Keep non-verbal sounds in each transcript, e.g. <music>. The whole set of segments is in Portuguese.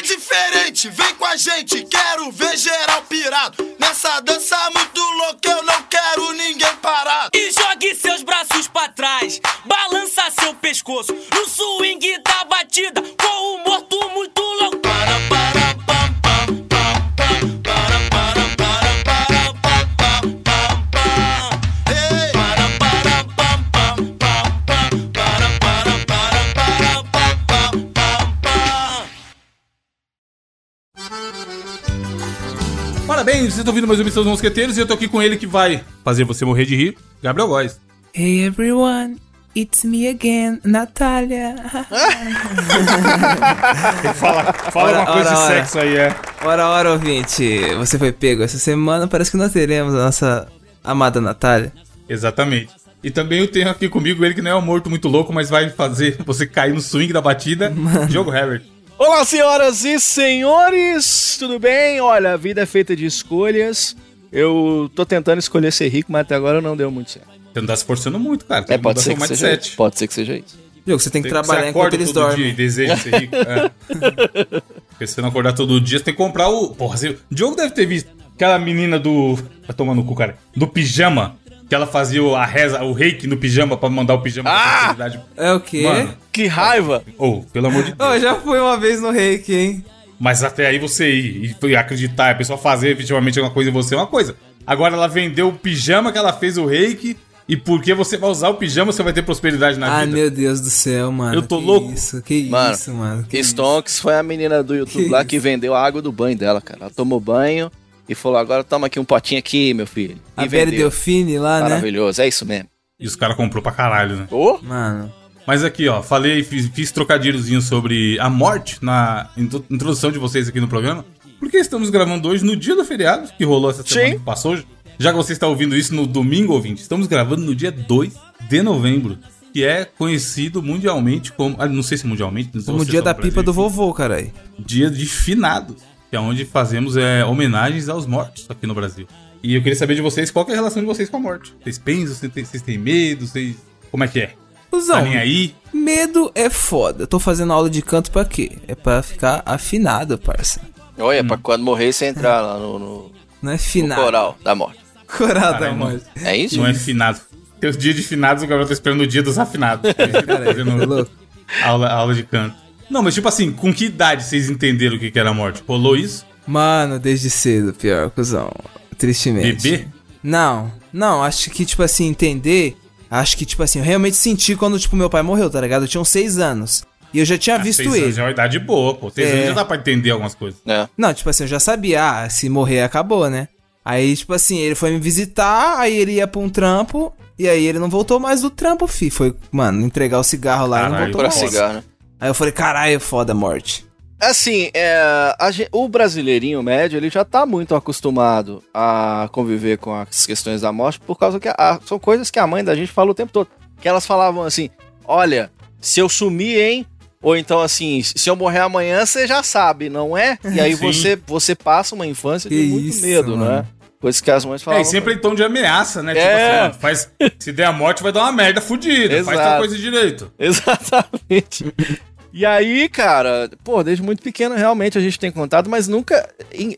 é diferente, vem com a gente, quero ver geral pirado. Nessa dança muito louca, eu não quero ninguém parado. E jogue seus braços pra trás, balança seu pescoço no swing da batida, com o morto muito Parabéns, vocês estão ouvindo mais uma missão dos Mosqueteiros e eu tô aqui com ele que vai fazer você morrer de rir, Gabriel Góes. Hey everyone, it's me again, Natália. <laughs> Fala, fala Ora, uma coisa ora, de ora. sexo aí, é. ora, ora, ouvinte, você foi pego essa semana, parece que nós teremos a nossa amada Natália. Exatamente. E também eu tenho aqui comigo ele que não é um morto muito louco, mas vai fazer você cair no swing da batida, <laughs> Diogo Herbert. Olá, senhoras e senhores, tudo bem? Olha, a vida é feita de escolhas. Eu tô tentando escolher ser rico, mas até agora não deu muito certo. Você não tá se esforçando muito, cara. Tem É, pode mudar ser, que seja isso. pode ser que seja isso. Jogo, você tem que Tem- trabalhar enquanto eles todo dia e dormem. deseja ser rico. <laughs> É. Porque se você não acordar todo dia, você tem que comprar o. Porra, você... o Diogo deve ter visto aquela menina do. Vai tomar no cu, cara. Do pijama. Que ela fazia o- a reza, o reiki no pijama pra mandar o pijama Ah! pra prosperidade. É o quê? Mano, Que raiva! ou, pelo amor de Deus. eu já fui uma vez no reiki, hein? Mas até aí você ir e acreditar, a pessoa fazer efetivamente alguma coisa em você é uma coisa. Agora ela vendeu o pijama que ela fez o reiki. E porque você vai usar o pijama, você vai ter prosperidade na Ai, vida. meu Deus do céu, mano. Eu tô que louco. Isso, que Mano, isso, mano. Que. Stonks foi a menina do YouTube Que lá isso? que vendeu a água do banho dela, cara. Ela tomou banho e falou: agora toma aqui um potinho aqui, meu filho. E A Bere Delfine lá, né? Maravilhoso, é isso mesmo. E os caras comprou pra caralho, né? Ô, Mano. Mas aqui, ó, falei, fiz, fiz trocadilhozinho sobre a morte na intro- introdução de vocês aqui no programa. Porque estamos gravando hoje no dia do feriado, que rolou essa semana Sim. que passou hoje. Já que você está ouvindo isso no domingo, ouvinte, estamos gravando no dia 2 de novembro. Que é conhecido mundialmente como. ah, Não sei se mundialmente. não sei Como o dia da pipa do vovô, caralho. Dia de finados. Que é onde fazemos é, homenagens aos mortos aqui no Brasil. E eu queria saber de vocês qual que é a relação de vocês com a morte. Vocês pensam, vocês têm, medo, vocês. Como é que é? Cusão, Tá aí? medo é foda. Eu tô fazendo aula de canto pra quê? É pra ficar afinado, parça. olha, pra quando morrer você entrar lá no, no- Não é no finado. coral da morte. Coral da Caralho, morte. É isso? Não é finado. Tem os dias de finados, o Gabriel tá esperando o dia dos afinados. <laughs> Fazendo louco? aula, aula de canto. Não, mas tipo assim, com que idade vocês entenderam o que que era a morte? Rolou isso? Mano, desde cedo, pior, cuzão. Tristemente. Bebê? Não, não, acho que, tipo assim, entender. Acho que, tipo assim, eu realmente senti quando, tipo, meu pai morreu, tá ligado? Eu tinha uns seis anos. E eu já tinha Ah, visto seis ele. anos é uma idade boa, pô. Seis É. anos já dá pra entender algumas coisas. É. Não, tipo assim, eu já sabia, ah, se morrer acabou, né? Aí, tipo assim, ele foi me visitar, aí ele ia pra um trampo, e aí ele não voltou mais do trampo, fi. Foi, mano, entregar o cigarro lá e não Caralho, voltou Pra mais. Cigarro, né? Aí eu falei, caralho, foda a morte. Assim, é, a o brasileirinho médio, ele já tá muito acostumado a conviver com as questões da morte, por causa que a- são coisas que a mãe da gente fala o tempo todo. Que elas falavam assim, olha, se eu sumir, hein? Ou então assim, se eu morrer amanhã, você já sabe, não é? E aí <laughs> Sim. você, você passa uma infância de Que muito isso, medo, mano. né? Coisas que as mães É, falavam. e sempre em tom de ameaça, né? Tipo É. assim, mano, faz, se der a morte vai dar uma merda fudida. Faz tal coisa direito. <laughs> Exatamente. E aí, cara, pô, desde muito pequeno realmente a gente tem contato, mas nunca.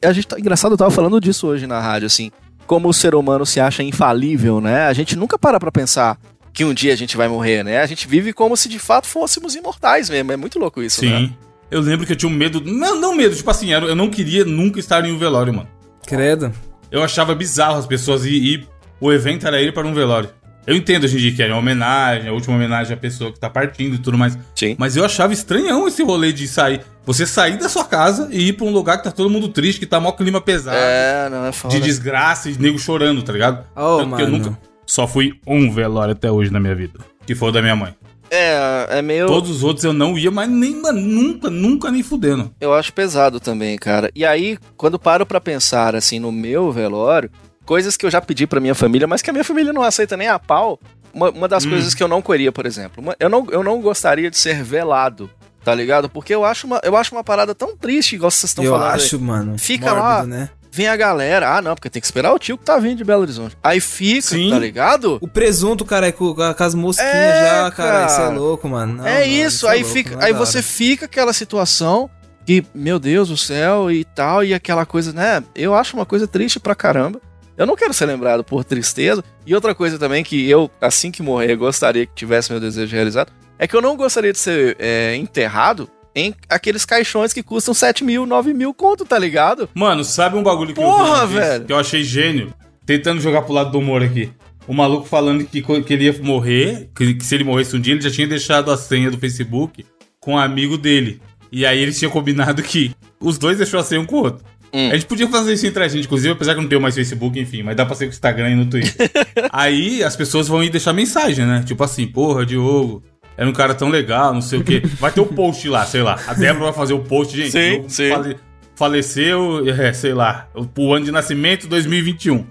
A gente tá engraçado, eu tava falando disso hoje na rádio, assim. Como o ser humano se acha infalível, né? A gente nunca para pra pensar que um dia a gente vai morrer, né? A gente vive como se de fato fôssemos imortais mesmo. É muito louco isso, né? Sim. Eu lembro que eu tinha um medo. Não, não medo, tipo assim, eu eu não queria nunca estar em um velório, mano. Credo. Eu achava bizarro as pessoas ir, ir- O evento era ir para um velório. Eu entendo hoje em dia que era uma homenagem, a última homenagem à pessoa que tá partindo e tudo mais. Sim. Mas eu achava estranhão esse rolê de sair. Você sair da sua casa e ir pra um lugar que tá todo mundo triste, que tá mó clima pesado. É, não é foda. De desgraça e nego chorando, tá ligado? Oh, Tanto que eu mano. nunca. Só fui um velório até hoje na minha vida. Que foi o da minha mãe. É, é meio. Todos os outros eu não ia, mas nem, mano, nunca, nunca nem fudendo. Eu acho pesado também, cara. E aí, quando paro pra pensar, assim, no meu velório, coisas que eu já pedi pra minha família, mas que a minha família não aceita nem a pau. Uma, uma das Hum. coisas que eu não queria, por exemplo. uma- eu, não, eu não gostaria de ser velado, tá ligado? Porque eu acho uma, eu acho uma parada tão triste, igual vocês estão eu falando. aí. acho, mano. Fica lá. né? Vem a galera. Ah, não, porque tem que esperar o tio que tá vindo de Belo Horizonte. Aí fica, Sim. tá ligado? O presunto, cara, é com, com as mosquinhas É, já, cara. Isso é louco, mano. Não, é não, isso, é aí, louco, fica, é aí você fica aquela situação que, meu Deus do céu, e tal, e aquela coisa, né? Eu acho uma coisa triste pra caramba. Eu não quero ser lembrado por tristeza. E outra coisa também que eu, assim que morrer, gostaria que tivesse meu desejo realizado, é que eu não gostaria de ser é, enterrado em aqueles caixões que custam 7 mil, 9 mil conto, tá ligado? Mano, sabe um bagulho que Porra, eu velho. que eu achei gênio? Tentando jogar pro lado do humor aqui. O maluco falando que, que ele ia morrer, que, que se ele morresse um dia, ele já tinha deixado a senha do Facebook com um amigo dele. E aí eles tinham combinado que os dois deixou a senha um com o outro. Hum. A gente podia fazer isso entre a gente, inclusive, apesar que eu não tenho mais Facebook, enfim, mas dá pra ser com o Instagram e no Twitter. <laughs> aí as pessoas vão ir deixar mensagem, né? Tipo assim, porra, Diogo, era um cara tão legal, não sei o quê. <laughs> Vai ter o post lá, sei lá. A Débora vai fazer o post, gente. Sim, Diogo sim. fale- faleceu, é, sei lá, o ano de nascimento 2021.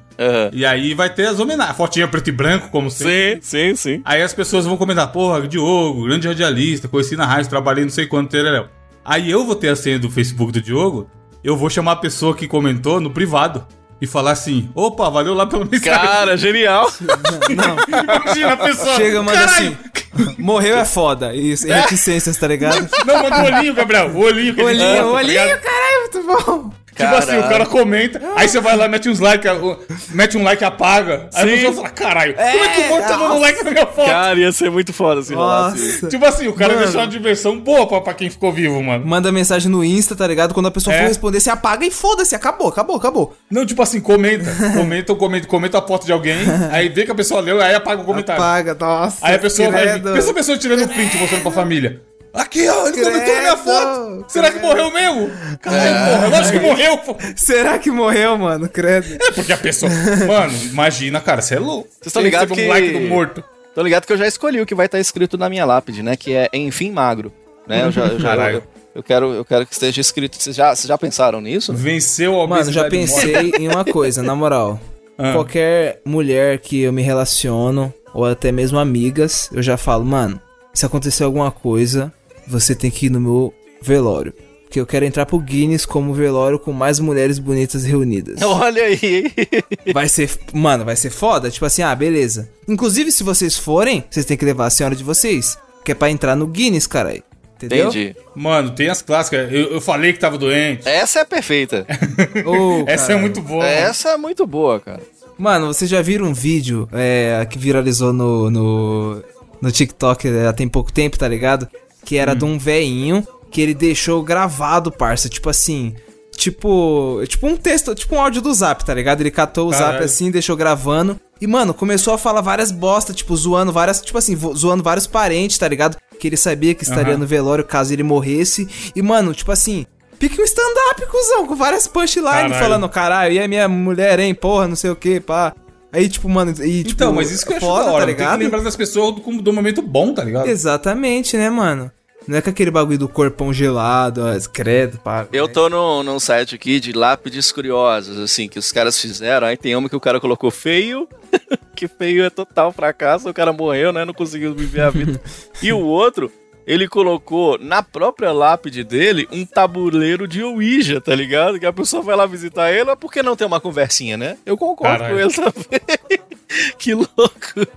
E aí vai ter as homenagens. Fotinha preto e branco, como sempre. Sim, sim, sim. Aí as pessoas vão comentar, porra, Diogo, grande radialista, conheci na rádio, trabalhei não sei quanto, tereréu. Aí eu vou ter a senha do Facebook do Diogo, eu vou chamar a pessoa que comentou no privado e falar assim, opa, valeu lá pela mensagem. Cara, genial. <laughs> Imagina a pessoa, Chega, manda caralho. assim. Morreu é foda. Isso, é reticências, tá ligado? Não, manda o olhinho, Gabriel, o olhinho. que Olhinho, tá olhinho, ligado? caralho, muito bom. Tipo assim, o cara comenta, aí você vai lá, mete uns like, mete um like e apaga. Aí a Sim. pessoa fala, caralho, como é que o morto tá dando like na minha foto? Cara, ia ser muito foda se rolasse. Tipo assim, o cara Mano. deixou uma diversão boa pra, pra quem ficou vivo, mano. Manda mensagem no Insta, tá ligado? Quando a pessoa É. for responder, você apaga e foda-se, acabou, acabou, acabou. Não, tipo assim, comenta. Comenta, comenta, comenta a foto de alguém, <laughs> aí vê que a pessoa leu, aí apaga o comentário. Apaga, nossa. Aí a pessoa vai. credo. Pensa a pessoa tirando print mostrando pra família. Aqui, ó, ele comentou na minha Credo, foto. Será que morreu mesmo? Caralho, porra, eu acho que morreu, pô. Será que morreu, mano? Credo. É porque a pessoa. Mano, imagina, cara, você é louco. Vocês estão Você ligados que... um like do morto. Tô ligado que eu já escolhi o que vai estar escrito na minha lápide, né? Que é Enfim Magro. Né? Eu já, eu, já- Caralho. eu, eu quero, eu quero que esteja escrito. Vocês já, vocês já pensaram nisso? Venceu a Mano, já pensei em uma coisa, na moral. Ah. Qualquer mulher que eu me relaciono, ou até mesmo amigas, eu já falo, mano, se acontecer alguma coisa, você tem que ir no meu velório. Porque eu quero entrar pro Guinness como velório com mais mulheres bonitas reunidas. <laughs> Olha aí. Vai ser, mano, vai ser foda. Tipo assim, ah, beleza. Inclusive, se vocês forem, vocês têm que levar a senhora de vocês. Que é pra entrar no Guinness, caralho. Entendeu? Entendi. Mano, tem as clássicas. Eu, eu falei que tava doente. Essa é perfeita. <laughs> Ô, Essa é caralho. muito boa. mano. Essa é muito boa, cara. Mano, vocês já viram um vídeo é, que viralizou no, no, no TikTok é, há tem pouco tempo, tá ligado? Que era de um veinho que ele deixou gravado, parça. Tipo assim. Tipo. Tipo um texto, tipo um áudio do zap, tá ligado? Ele catou o zap Caralho. assim, deixou gravando. E, mano, começou a falar várias bosta, tipo, zoando várias. Tipo assim, zoando vários parentes, tá ligado? Que ele sabia que estaria Aham. no velório caso ele morresse. E, mano, tipo assim. Pique um stand-up, cuzão, com várias punchlines falando, caralho, e a minha mulher, hein, porra, não sei o que, pá. Aí, tipo, mano, e, tipo, Então, mas isso que eu acho foda, da hora. tá Tem que ligado? lembrar das pessoas do, do momento bom, tá ligado? Exatamente, né, mano? Não é com aquele bagulho do corpão gelado, ó, credo, pá. Eu tô num, num site aqui de lápides curiosas, assim, que os caras fizeram. Aí tem uma que o cara colocou feio, <laughs> que feio é total fracasso, o cara morreu, né? Não conseguiu viver a vida. <laughs> e o outro, ele colocou na própria lápide dele um tabuleiro de Ouija, tá ligado? Que a pessoa vai lá visitar ele, mas por que não ter uma conversinha, né? Eu concordo Caralho. com ele também. <laughs> que louco,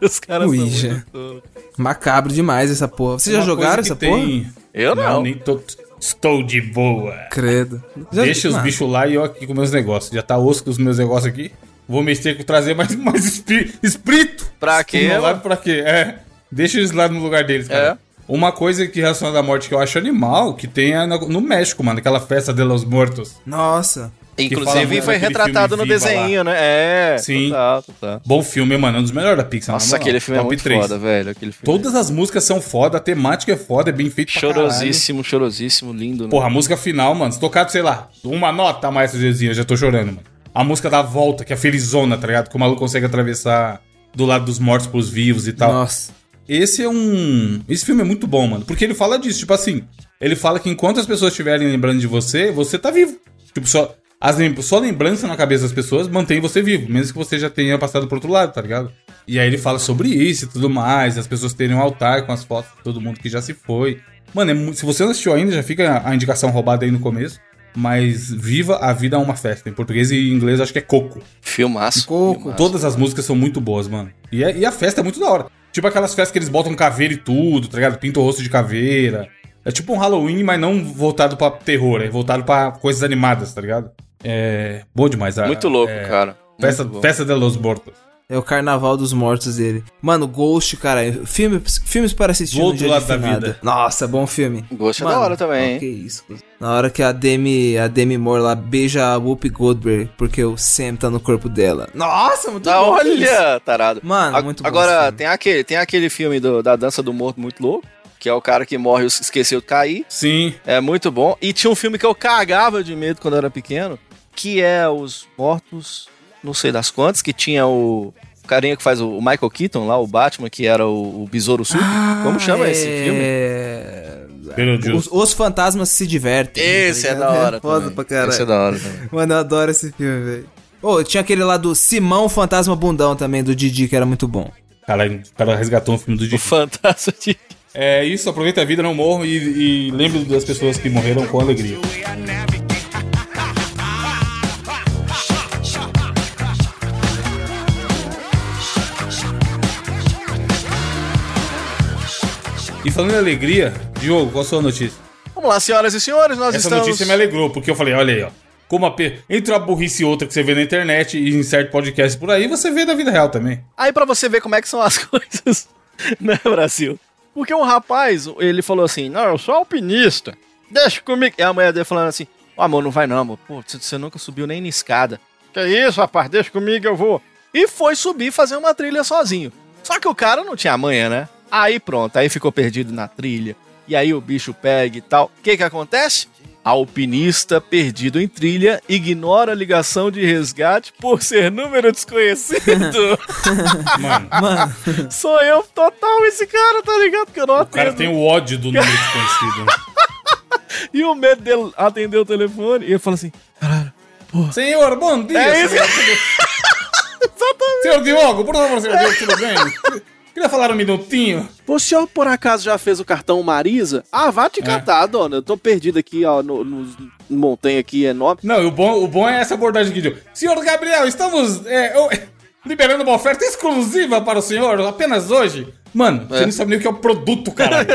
os caras Ouija. são. Macabro demais essa porra. Vocês já Uma jogaram essa que porra? tem- Eu não. nem tô. Estou de boa. Credo. Já- Deixa os bichos lá e eu aqui com meus negócios. Já tá osso com os meus negócios aqui. Vou mexer com trazer mais, <laughs> mais espí- espírito. Pra quê? Live pra quê? É. Deixa eles lá no lugar deles, cara. É. Uma coisa que relacionada à morte que eu acho animal, que tem é no México, mano, aquela festa de los mortos. Nossa. Inclusive foi retratado no desenho, né? É. Sim. Total, total. Bom filme, mano, é um dos melhores da Pixar. na Nossa, aquele filme é Top muito três. foda, velho. Aquele filme. Todas as músicas são foda, a temática é foda, é bem feito pra caralho. Chorosíssimo, chorosíssimo, lindo, né? Porra, a música final, mano, se tocado, sei lá, uma nota a mais Zezinho, eu já tô chorando, mano. A música da volta, que é a felizona, tá ligado? Que o maluco consegue atravessar do lado dos mortos pros vivos e tal. Nossa. Esse é um. Esse filme é muito bom, mano. Porque ele fala disso, tipo assim. Ele fala que enquanto as pessoas estiverem lembrando de você, você tá vivo. Tipo, só. As lem... Só lembrança na cabeça das pessoas mantém você vivo, mesmo que você já tenha passado pro outro lado, tá ligado? E aí ele fala sobre isso e tudo mais, as pessoas terem um altar com as fotos de todo mundo que já se foi. Mano, é se você não assistiu ainda, já fica a indicação roubada aí no começo. Mas Viva a Vida é uma Festa. Em português e em inglês acho que é Coco. Filmaço. Coco. filmaço. Todas as músicas são muito boas, mano. E, é- e a festa é muito da hora. Tipo aquelas festas que eles botam caveira e tudo, tá ligado? Pintam o rosto de caveira. É tipo um Halloween, mas não voltado pra terror, é voltado pra coisas animadas, tá ligado? É. Bom demais. a- Muito louco, é, cara. Festa, bom. Festa de los Mortos. É o Carnaval dos Mortos dele. Mano, Ghost, cara. Filme, filmes para assistir Do no dia lado de finada. vida. Nossa, bom filme. Ghost é Mano, da hora também, ó, Que isso. Na hora que a Demi, a Demi Moore lá beija a Whoopi Goldberg porque o Sam tá no corpo dela. Nossa, muito Da bom. olha, tarado. Mano, A- muito bom esse Agora, filme. tem aquele, tem aquele filme do- da dança do morto muito louco, que é o cara que morre e esqueceu de cair. Sim. É muito bom. E tinha um filme que eu cagava de medo quando eu era pequeno, que é Os Mortos, não sei das quantas, que tinha o carinha que faz o o Michael Keaton lá, o Batman, que era o, o Besouro Sul. Como chama esse filme? É... Pelo Deus. Os, os fantasmas se divertem. Esse tá é da hora. <laughs> Foda também. pra caralho. Esse é da hora também. Mano, eu adoro esse filme, velho. Ô, tinha aquele lá do Simão Fantasma Bundão também, do Didi, que era muito bom. Caralho, o cara resgatou um filme do O Didi. Fantasma de... É isso, aproveita a vida, não morro e, e lembre das pessoas que morreram com alegria. E falando em alegria, Diogo, qual a sua notícia? Vamos lá, senhoras e senhores, nós Essa estamos... notícia me alegrou, porque eu falei, olha aí, ó. Como a pe... Entre uma burrice e outra que você vê na internet e em certo podcast por aí, você vê na vida real também. Aí pra você ver como é que são as <laughs> coisas, né, Brasil? Porque um rapaz, ele falou assim, não, eu sou alpinista, deixa comigo. E a mulher dele falando assim, ó amor, não vai não, amor. Pô, você- nunca subiu nem na escada. Que isso, rapaz, deixa comigo, eu vou. E foi subir fazer uma trilha sozinho. Só que o cara não tinha manha, né? Aí pronto, aí ficou perdido na trilha. E aí o bicho pega e tal. O que que acontece? Alpinista perdido em trilha ignora a ligação de resgate por ser número desconhecido. <laughs> Mano, Mano, Sou eu total esse cara, tá ligado? Que eu não o cara atendo. tem o ódio do número desconhecido. <laughs> E o medo dele atender o telefone. E ele fala assim: caralho, Senhor, bom dia. É isso senhor. <laughs> Senhor Diogo, por favor, senhor Diogo, tudo bem? Queria falar um minutinho. O senhor, por acaso, já fez o cartão Marisa? Ah, vá te catar, dona. Eu tô perdido aqui, ó, no, no montanha aqui enorme. Não, o bom, o bom é essa abordagem aqui, Diogo. Senhor Gabriel, estamos é, eu- liberando uma oferta exclusiva para o senhor, apenas hoje. Mano, você não sabe nem o que é o produto, caralho.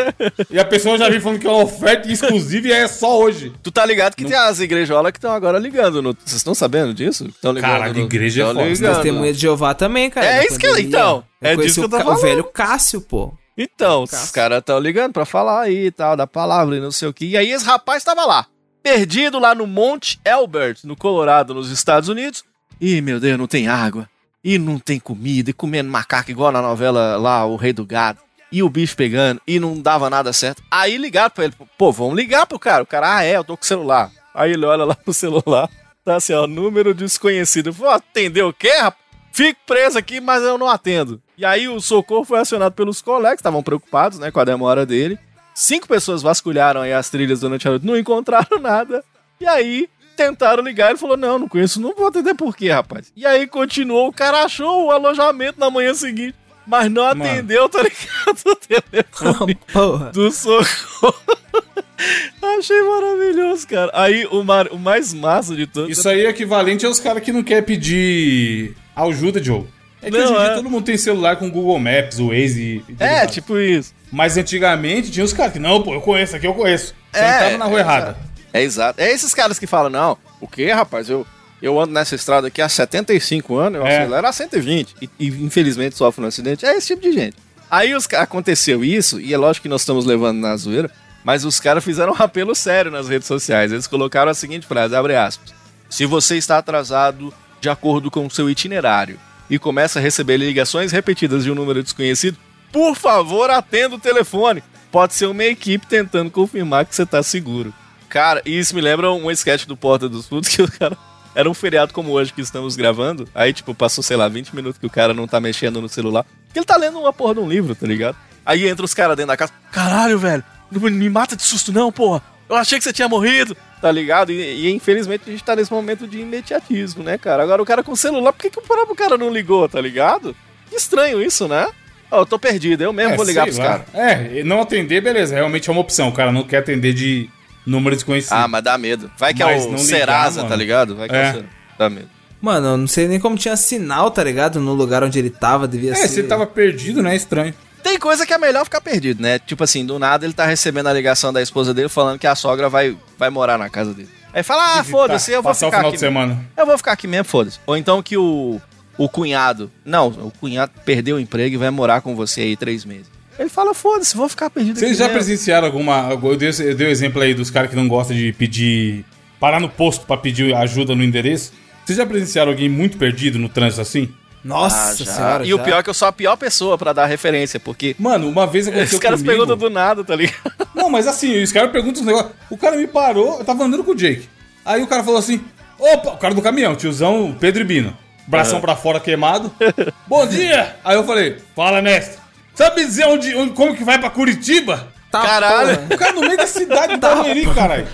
e a pessoa já vem falando que é uma oferta exclusiva e é só hoje. Tu tá ligado que tem as igrejolas que estão agora ligando. no- Vocês estão sabendo disso? Estão ligando. Caralho, no- igreja é tão foda. ligando. testemunha de Jeová também, cara. É isso que- pandemia. então, é conheci disso que eu tô o, falando. O velho Cássio, pô. Então, os caras estão ligando pra falar aí e tal, da palavra e não sei o que. E aí esse rapaz tava lá, perdido lá no Monte Elbert, no Colorado, nos Estados Unidos. Ih, meu Deus, não tem água. E não tem comida. E comendo macaco igual na novela lá, O Rei do Gado. E o bicho pegando. E não dava nada certo. Aí ligaram pra ele. Pô, vamos ligar pro cara. O cara, ah, é, eu tô com o celular. Aí ele olha lá pro celular. Tá assim, ó, número desconhecido. Pô, atendeu o quê, rapaz? Fico preso aqui, mas eu não atendo. E aí o socorro foi acionado pelos colegas, estavam preocupados, né, com a demora dele. Cinco pessoas vasculharam aí as trilhas durante a noite, não encontraram nada. E aí tentaram ligar, ele falou: "Não, não conheço, não vou atender por quê, rapaz?". E aí continuou, o cara achou o alojamento na manhã seguinte, mas não Mano. atendeu, tá ligado? <laughs> O telefone <laughs> Porra. do socorro. <laughs> Achei maravilhoso, cara. Aí o, mar- o mais massa de tudo. Isso aí é equivalente aos caras que não querem pedir ajuda, Diogo. É que Não, hoje em dia é. todo mundo tem celular com Google Maps, o Waze e... É, tipo isso. Mas antigamente tinha os caras que, não, pô, eu conheço aqui, eu conheço. Você É, tava na rua é, errada. É exato. É esses caras que falam, não, o que, rapaz? Eu, eu ando nessa estrada aqui há 75 anos, eu É. acelero a 120. E, e, infelizmente sofre um acidente. É esse tipo de gente. Aí os, aconteceu isso, e é lógico que nós estamos levando na zoeira, mas os caras fizeram um apelo sério nas redes sociais. Eles colocaram a seguinte frase, abre aspas. Se você está atrasado de acordo com o seu itinerário e começa a receber ligações repetidas de um número desconhecido, por favor, atenda o telefone. Pode ser uma equipe tentando confirmar que você tá seguro. Cara, e isso me lembra um sketch do Porta dos Fundos que o cara. Era um feriado como hoje que estamos gravando. Aí, tipo, passou, sei lá, 20 minutos que o cara não tá mexendo no celular. Porque ele tá lendo uma porra de um livro, tá ligado? Aí entra os caras dentro da casa. Caralho, velho, não me mata de susto, não, porra. Eu achei que você tinha morrido, tá ligado? E, e, infelizmente a gente tá nesse momento de imediatismo, né, cara? Agora o cara com o celular, por que, que o próprio cara não ligou, tá ligado? Que estranho isso, né? Ó, eu tô perdido, eu mesmo É, vou ligar pros caras. É, não atender, beleza, realmente é uma opção. O cara não quer atender de número desconhecido. Ah, mas dá medo. Vai que Mas é o não ligar, Serasa, mano. tá ligado? Vai que é, É. o Serasa. Dá medo. Mano, eu não sei nem como tinha sinal, tá ligado? No lugar onde ele tava, devia é, ser. se ele tava perdido, né? É estranho. Tem coisa que é melhor ficar perdido, né? Tipo assim, do nada ele tá recebendo a ligação da esposa dele falando que a sogra vai, vai morar na casa dele. Aí fala, ah, foda-se, eu vou Passar o ficar final aqui. de semana. Eu vou ficar aqui mesmo, foda-se. Ou então que o, o cunhado. Não, o cunhado perdeu o emprego e vai morar com você aí três meses. Ele fala, foda-se, vou ficar perdido Vocês aqui já mesmo. presenciaram alguma. Eu dei, eu dei o exemplo aí dos caras que não gostam de pedir. parar no posto pra pedir ajuda no endereço. Vocês já presenciaram alguém muito perdido no trânsito assim? Nossa Ah, já. senhora. E o já. pior é que eu sou a pior pessoa pra dar referência, porque Mano, uma vez aconteceu os caras comigo... perguntam do nada, tá ligado? Não, mas assim, os caras perguntam os negócios. O cara me parou, eu tava andando com o Jake. Aí o cara falou assim: opa, o cara do caminhão, tiozão Pedro e Bino. Bração pra fora queimado. Bom dia! Aí eu falei: fala, mestre. Sabe dizer onde, onde- como que vai pra Curitiba? Tá, Caralho. porra. O cara no meio da cidade de Barueri, caralho.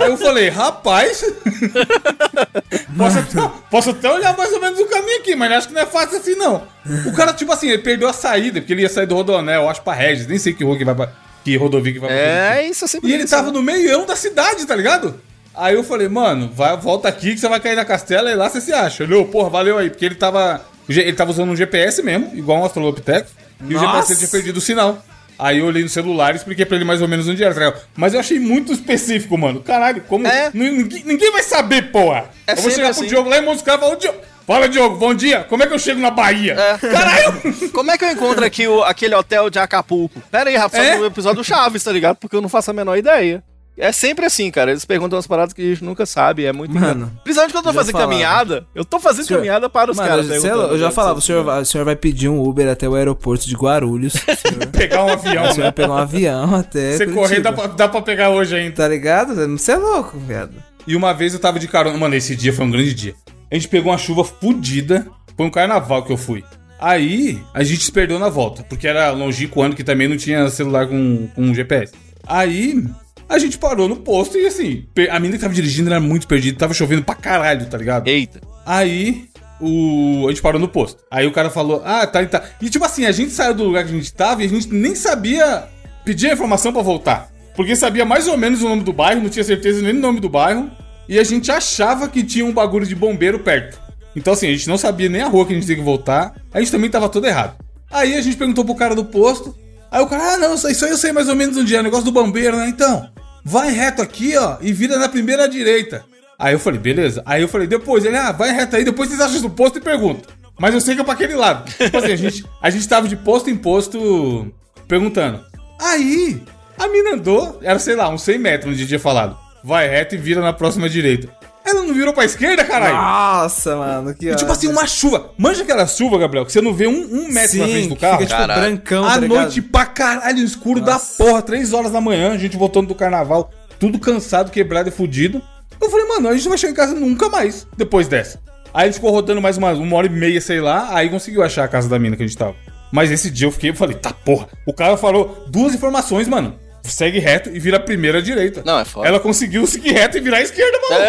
Aí eu falei, rapaz. <laughs> posso, até, posso até olhar mais ou menos o caminho aqui, mas acho que não é fácil assim, não. O cara, tipo assim, ele perdeu a saída, porque ele ia sair do Rodonel, acho pra Regis, nem sei que rua que vai pra. Que rodovia que vai pra Curitiba. É, isso sempre E ele isso, tava né? no meião da cidade, tá ligado? Aí eu falei, mano, vai, volta aqui que você vai cair na castela e lá você se acha. Olhou, porra, valeu aí, porque ele tava. Ele tava usando um GPS mesmo, igual um Astrolopitex, e o Nossa. GPS tinha perdido o sinal. Aí eu olhei no celular e expliquei pra ele mais ou menos onde era, tá? Mas eu achei muito específico, mano. Caralho, como. É. Ninguém, ninguém vai saber, porra. É eu vou chegar assim. pro Diogo lá e mostrar e falar, "Ô, Diogo. Fala, Diogo, bom dia. Como é que eu chego na Bahia? Caralho! <laughs> Como é que eu encontro aqui o- aquele hotel de Acapulco? Pera aí, Rafa, É? no episódio do Chaves, tá ligado? Porque eu não faço a menor ideia. É sempre assim, cara. Eles perguntam umas paradas que a gente nunca sabe. É muito Mano, engraçado. Principalmente quando eu tô fazendo falava. caminhada. Eu tô fazendo Senhor- caminhada para os Mano, caras. sei lá, perguntando, eu já né? falava, o senhor, vai- o senhor vai pedir um Uber até o aeroporto de Guarulhos. Senhor, <laughs> Pegar um avião, o senhor vai né? pegar um avião até. Você correr dá pra, dá pra pegar hoje ainda. Tá ligado? Você é louco, viado. E uma vez eu tava de carona. Mano, esse dia foi um grande dia. A gente pegou uma chuva fodida. Foi um carnaval que eu fui. Aí a gente se perdeu na volta. Porque era longínquo ano que também não tinha celular com, com GPS. Aí a gente parou no posto e assim, a menina que tava dirigindo era muito perdida. Tava chovendo pra caralho, tá ligado? Eita. Aí o... a gente parou no posto. Aí o cara falou, ah, tá, tá. E tipo assim, a gente saiu do lugar que a gente tava e a gente nem sabia pedir a informação pra voltar. Porque sabia mais ou menos o nome do bairro, não tinha certeza nem do nome do bairro. E a gente achava que tinha um bagulho de bombeiro perto. Então assim, a gente não sabia nem a rua que a gente tinha que voltar. A gente também tava todo errado. Aí a gente perguntou pro cara do posto. Aí o cara, ah, não, isso aí eu sei mais ou menos onde é, o negócio do bombeiro, né? Então, vai reto aqui, ó, e vira na primeira direita. Aí eu falei, beleza. Aí eu falei, depois, ele, ah, vai reto aí, depois vocês acham do posto e perguntam. Mas eu sei que é pra aquele lado. Tipo assim, a gente, a gente tava de posto em posto perguntando. Aí, a mina andou, era, sei lá, uns 100 metros onde a gente tinha falado. Vai reto e vira na próxima direita. Ela não virou pra esquerda, caralho? Nossa, mano, que E, tipo assim, uma chuva. Manja aquela chuva, Gabriel, que você não vê um, um metro na frente do carro. Fica, tipo, Caralho. brancão, À tá noite pra caralho, escuro Nossa. da porra, três horas da manhã, a gente voltando do carnaval, tudo cansado, quebrado e fudido. Eu falei, mano, a gente não vai chegar em casa nunca mais depois dessa. Aí a gente ficou rodando mais uma, uma hora e meia, sei lá, aí conseguiu achar a casa da mina que a gente tava. Mas esse dia eu fiquei, eu falei, tá porra. O cara falou duas informações, mano. Segue reto e vira a primeira direita. Não, é foda. Ela conseguiu seguir reto e virar a esquerda, mano.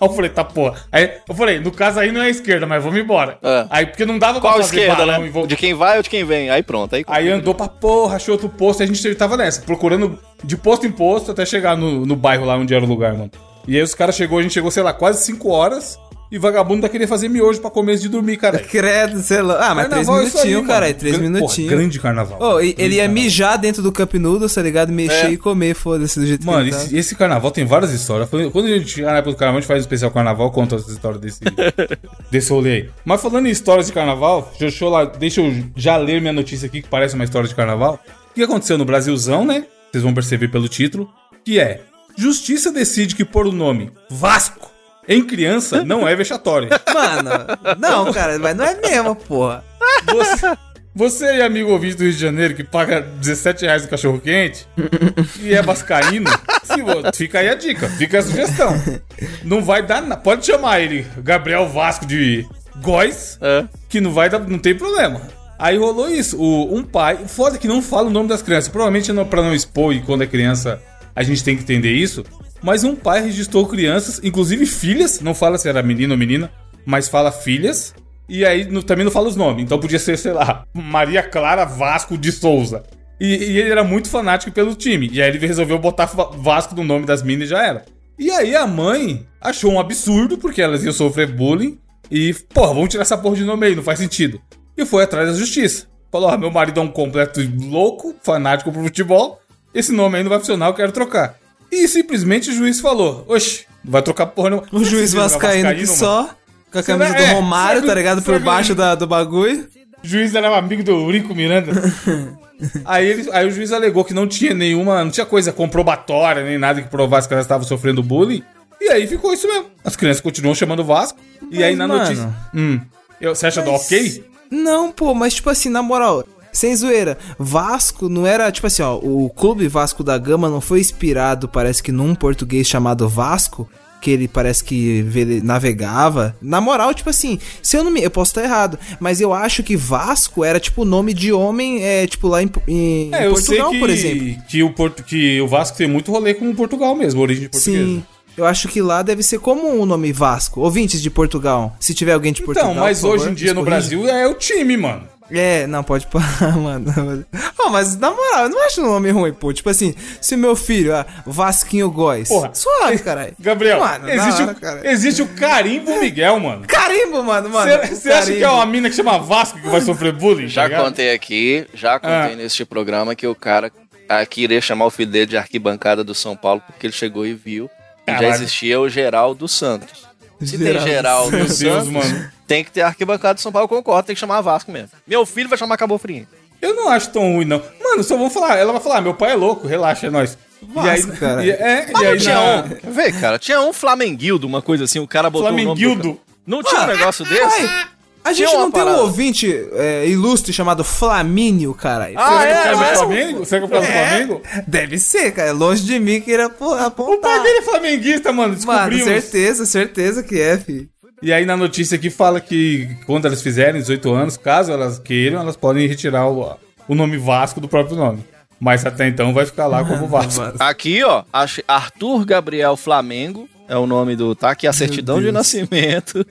Aí eu falei, tá porra. Aí eu falei, no caso aí não é a esquerda, mas vamos embora. É. Aí porque não dava Qual pra fazer esquerda, balão né? voltar. De quem vai ou de quem vem? Aí pronto. Aí, Aí andou pra porra, achou outro posto, e a gente tava nessa, procurando de posto em posto até chegar no, no bairro lá onde era o lugar, mano. E aí os caras chegou, a gente chegou, sei lá, quase 5 horas, e vagabundo ainda queria fazer miojo pra comer antes de dormir, cara. <laughs> Credo, sei lá. Ah, mas três Carnaval é isso aí, minutinhos, cara. Três Gran- minutinhos. Porra, grande carnaval. Ô, e- Grande ele ia carnaval. mijar dentro do Cup Noodles, tá ligado? Mexer É. e comer, foda-se, do jeito Mano, que ele tá. esse, esse carnaval tem várias histórias. Quando a gente chegar na época do carnaval, a gente faz um especial carnaval, conta as histórias desse, <laughs> desse rolê aí. Mas falando em histórias de carnaval, deixa eu, lá, deixa eu já ler minha notícia aqui, que parece uma história de carnaval. O que aconteceu no Brasilzão, né? Vocês vão perceber pelo título. Que é: Justiça decide que pôr o nome Vasco em criança não é vexatório. Mano, não, cara, mas não é mesmo, porra. Você, você é amigo ouvinte do Rio de Janeiro que paga 17 reais no cachorro quente e é vascaíno, fica aí a dica, fica a sugestão. Não vai dar nada. Pode chamar ele Gabriel Vasco de Góis, É. que não vai dar, não tem problema. Aí rolou isso. O, um pai, foda que não fala o nome das crianças. Provavelmente não pra não expor e quando é criança a gente tem que entender isso. Mas um pai registrou crianças, inclusive filhas, não fala se era menino ou menina, mas fala filhas. E aí no- também não fala os nomes. Então podia ser, sei lá, Maria Clara Vasco de Souza. E, e ele era muito fanático pelo time. E aí ele resolveu botar Va- Vasco no nome das minas e já era. E aí a mãe achou um absurdo, porque elas iam sofrer bullying. E, porra, vamos tirar essa porra de nome aí, não faz sentido. E foi atrás da justiça. Falou: ó, meu marido é um completo louco, fanático pro futebol. Esse nome aí não vai funcionar, eu quero trocar. E simplesmente o juiz falou: Oxe, não vai trocar porra não. O juiz vascaíno que só, com a camisa do É, Romário, sabe- tá ligado? Por baixo da, do bagulho. O juiz era amigo do Eurico Miranda. <laughs> aí, ele, aí o juiz alegou que não tinha nenhuma, não tinha coisa comprobatória, nem nada que provasse que elas estavam sofrendo bullying. E aí ficou isso mesmo. As crianças continuam chamando Vasco. e aí na mano. notícia. Hum. Eu- você acha do ok? Não, pô, mas tipo assim, na moral, sem zoeira, Vasco não era, tipo assim, ó, o clube Vasco da Gama não foi inspirado, parece que num português chamado Vasco, que ele parece que navegava. Na moral, tipo assim, se eu não me. Eu posso estar errado, mas eu acho que Vasco era tipo nome de homem, é, tipo lá em, em É, Portugal, que, por exemplo. Que, o Porto, que o Vasco tem muito rolê com Portugal mesmo, origem portuguesa. Sim. Eu acho que lá deve ser comum o nome Vasco. Ouvintes de Portugal. Se tiver alguém de Portugal. Então, mas por favor, hoje em dia no. Brasil é o time, mano. É, não, pode parar, <laughs> mano. Oh, mas na moral, eu não acho um nome ruim, pô. Tipo assim, se meu filho, ah, Vasquinho Góis. Porra. Suave, caralho. Gabriel, Mano, existe, hora, o, cara. existe o carimbo Miguel, mano. Carimbo, mano, mano. Você acha que é uma mina que chama Vasco que vai sofrer bullying? tá Já ligado? contei aqui, já contei Ah. neste programa que o cara aqui iria chamar o filho dele de arquibancada do São Paulo porque ele chegou e viu que já existia o Geraldo Santos. Se Geraldo tem Geraldo Meu Deus, Santos, mano. tem que ter arquibancada do São Paulo, concordo, tem que chamar Vasco mesmo. Meu filho vai chamar Cabo Frio. Eu não acho tão ruim, não. Mano, só vamos falar. Ela vai falar, meu pai é louco, relaxa, é nóis. Vasco, cara. E, é, Mas e aí tinha na... um, ver, cara? Tinha um Flamenguildo, uma coisa assim, o cara botou o nome do Flamenguildo. Não tinha um negócio desse? Ai, a gente não tem um ouvinte é, ilustre chamado Flamínio, cara. Ah, é, é mesmo? Flamengo? Será que o pai é do Flamengo? Deve ser, cara. Longe de mim que ele pô, O pai apontar. dele é flamenguista, mano. Mano, Descobrimos. certeza, certeza que é, fi. E aí na notícia aqui fala que quando elas fizerem 18 anos, caso elas queiram, elas podem retirar o, o nome Vasco do próprio nome. Mas até então vai ficar lá como <laughs> Vasco. Mano. Aqui, ó, Arthur Gabriel Flamengo é o nome do. Tá aqui a certidão de nascimento.